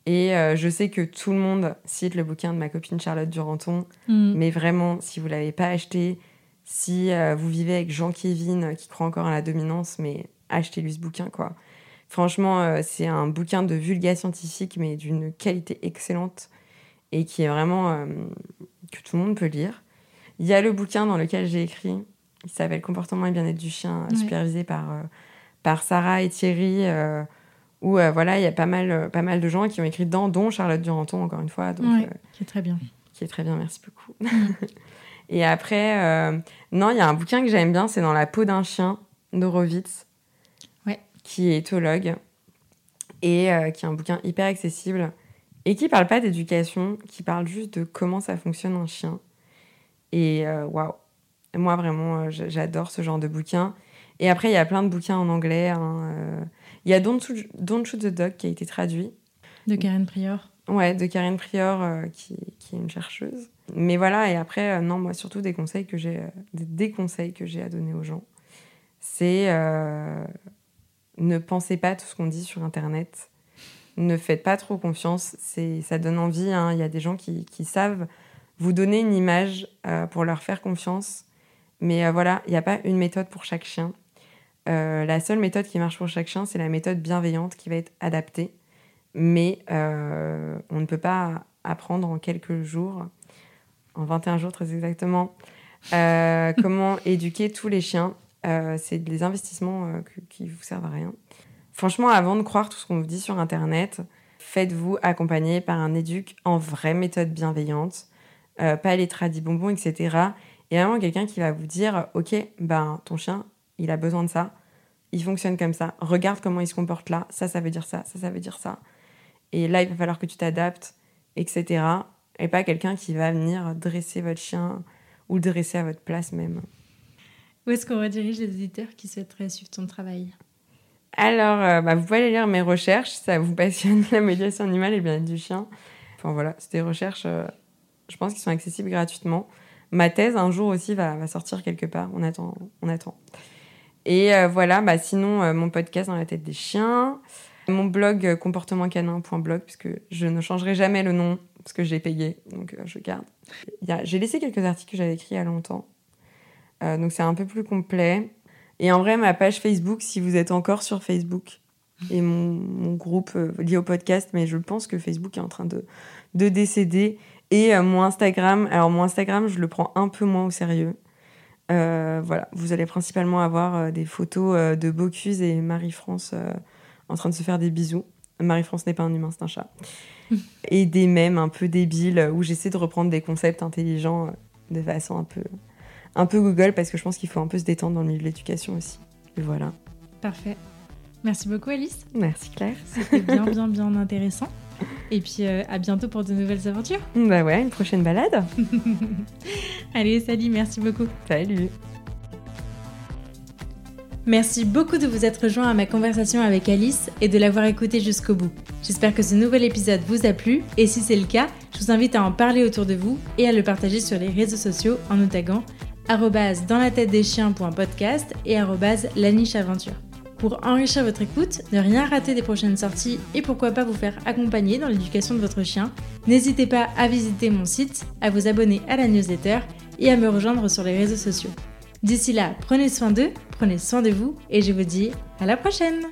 Et je sais que tout le monde cite le bouquin de ma copine Charlotte Duranton. Mm. Mais vraiment, si vous ne l'avez pas acheté, si vous vivez avec Jean-Kévin qui croit encore à la dominance, mais achetez-lui ce bouquin, quoi. Franchement, euh, c'est un bouquin de vulga scientifique, mais d'une qualité excellente et qui est vraiment euh, que tout le monde peut lire. Il y a le bouquin dans lequel j'ai écrit, il s'appelle Comportement et bien-être du chien, supervisé par, euh, par Sarah et Thierry, où voilà, il y a pas mal, pas mal de gens qui ont écrit dedans, dont Charlotte Duranton, encore une fois. Donc, qui est très bien. Qui est très bien, merci beaucoup. et après, non, il y a un bouquin que j'aime bien, c'est Dans la peau d'un chien d'Horowitz qui est éthologue et euh, qui est un bouquin hyper accessible et qui parle pas d'éducation, qui parle juste de comment ça fonctionne un chien. Et euh, waouh, moi vraiment, euh, j'adore ce genre de bouquin. Et après, il y a plein de bouquins en anglais. Hein, il y a Don't Shoot, Don't Shoot, the Dog qui a été traduit. De Karen Prior. Ouais, de Karen Prior, qui, qui, est une chercheuse. Mais voilà, et après, non, moi, surtout des conseils que j'ai, des, conseils que j'ai à donner aux gens. C'est ne pensez pas tout ce qu'on dit sur Internet. Ne faites pas trop confiance. C'est, ça donne envie. Hein. Il y a des gens qui, savent vous donner une image euh, pour leur faire confiance. Mais euh, voilà, il n'y a pas une méthode pour chaque chien. Euh, la seule méthode qui marche pour chaque chien, c'est la méthode bienveillante qui va être adaptée. Mais on ne peut pas apprendre en quelques jours, en 21 jours très exactement, comment éduquer tous les chiens. Euh, c'est des investissements euh, qui vous servent à rien. Franchement, avant de croire tout ce qu'on vous dit sur Internet, faites-vous accompagner par un éduc en vraie méthode bienveillante, euh, pas les tradis bonbons, etc. Et vraiment quelqu'un qui va vous dire, ok, ben ton chien, il a besoin de ça, il fonctionne comme ça, regarde comment il se comporte là, ça, ça veut dire ça, ça, ça veut dire ça. Et là, il va falloir que tu t'adaptes, etc. Et pas quelqu'un qui va venir dresser votre chien ou le dresser à votre place même. Où est-ce qu'on redirige les éditeurs qui souhaiteraient suivre ton travail Alors, euh, bah, vous pouvez aller lire mes recherches, ça vous passionne la médiation animale et le bien-être du chien. Enfin voilà, c'est des recherches, euh, je pense, qui sont accessibles gratuitement. Ma thèse, un jour aussi, va, sortir quelque part. On attend. On attend. Et euh, voilà, bah, sinon, mon podcast dans la tête des chiens. Mon blog comportementcanin.blog, puisque je ne changerai jamais le nom, parce que j'ai payé, donc je garde. J'ai laissé quelques articles que j'avais écrits il y a longtemps. Euh, donc c'est un peu plus complet. Et en vrai, ma page Facebook, si vous êtes encore sur Facebook, et mon, groupe euh, lié au podcast, mais je pense que Facebook est en train de, de décéder. Et euh, mon Instagram, alors mon Instagram, je le prends un peu moins au sérieux. voilà, vous allez principalement avoir des photos de Bocuse et Marie-France en train de se faire des bisous. Marie-France n'est pas un humain, c'est un chat. et des mèmes un peu débiles où j'essaie de reprendre des concepts intelligents de façon un peu, un peu Google parce que je pense qu'il faut un peu se détendre dans le milieu de l'éducation aussi. Et voilà. Parfait. Merci beaucoup Alice. Merci Claire. C'était bien bien bien intéressant. Et puis euh, à bientôt pour de nouvelles aventures. Bah ouais, une prochaine balade. Allez, salut, merci beaucoup. Salut. Merci beaucoup de vous être rejoint à ma conversation avec Alice et de l'avoir écouté jusqu'au bout. J'espère que ce nouvel épisode vous a plu et si c'est le cas, je vous invite à en parler autour de vous et à le partager sur les réseaux sociaux en nous taguant dans la tête des chiens.podcast et la niche aventure. Pour enrichir votre écoute, ne rien rater des prochaines sorties et pourquoi pas vous faire accompagner dans l'éducation de votre chien, n'hésitez pas à visiter mon site, à vous abonner à la newsletter et à me rejoindre sur les réseaux sociaux. D'ici là, prenez soin d'eux, prenez soin de vous et je vous dis à la prochaine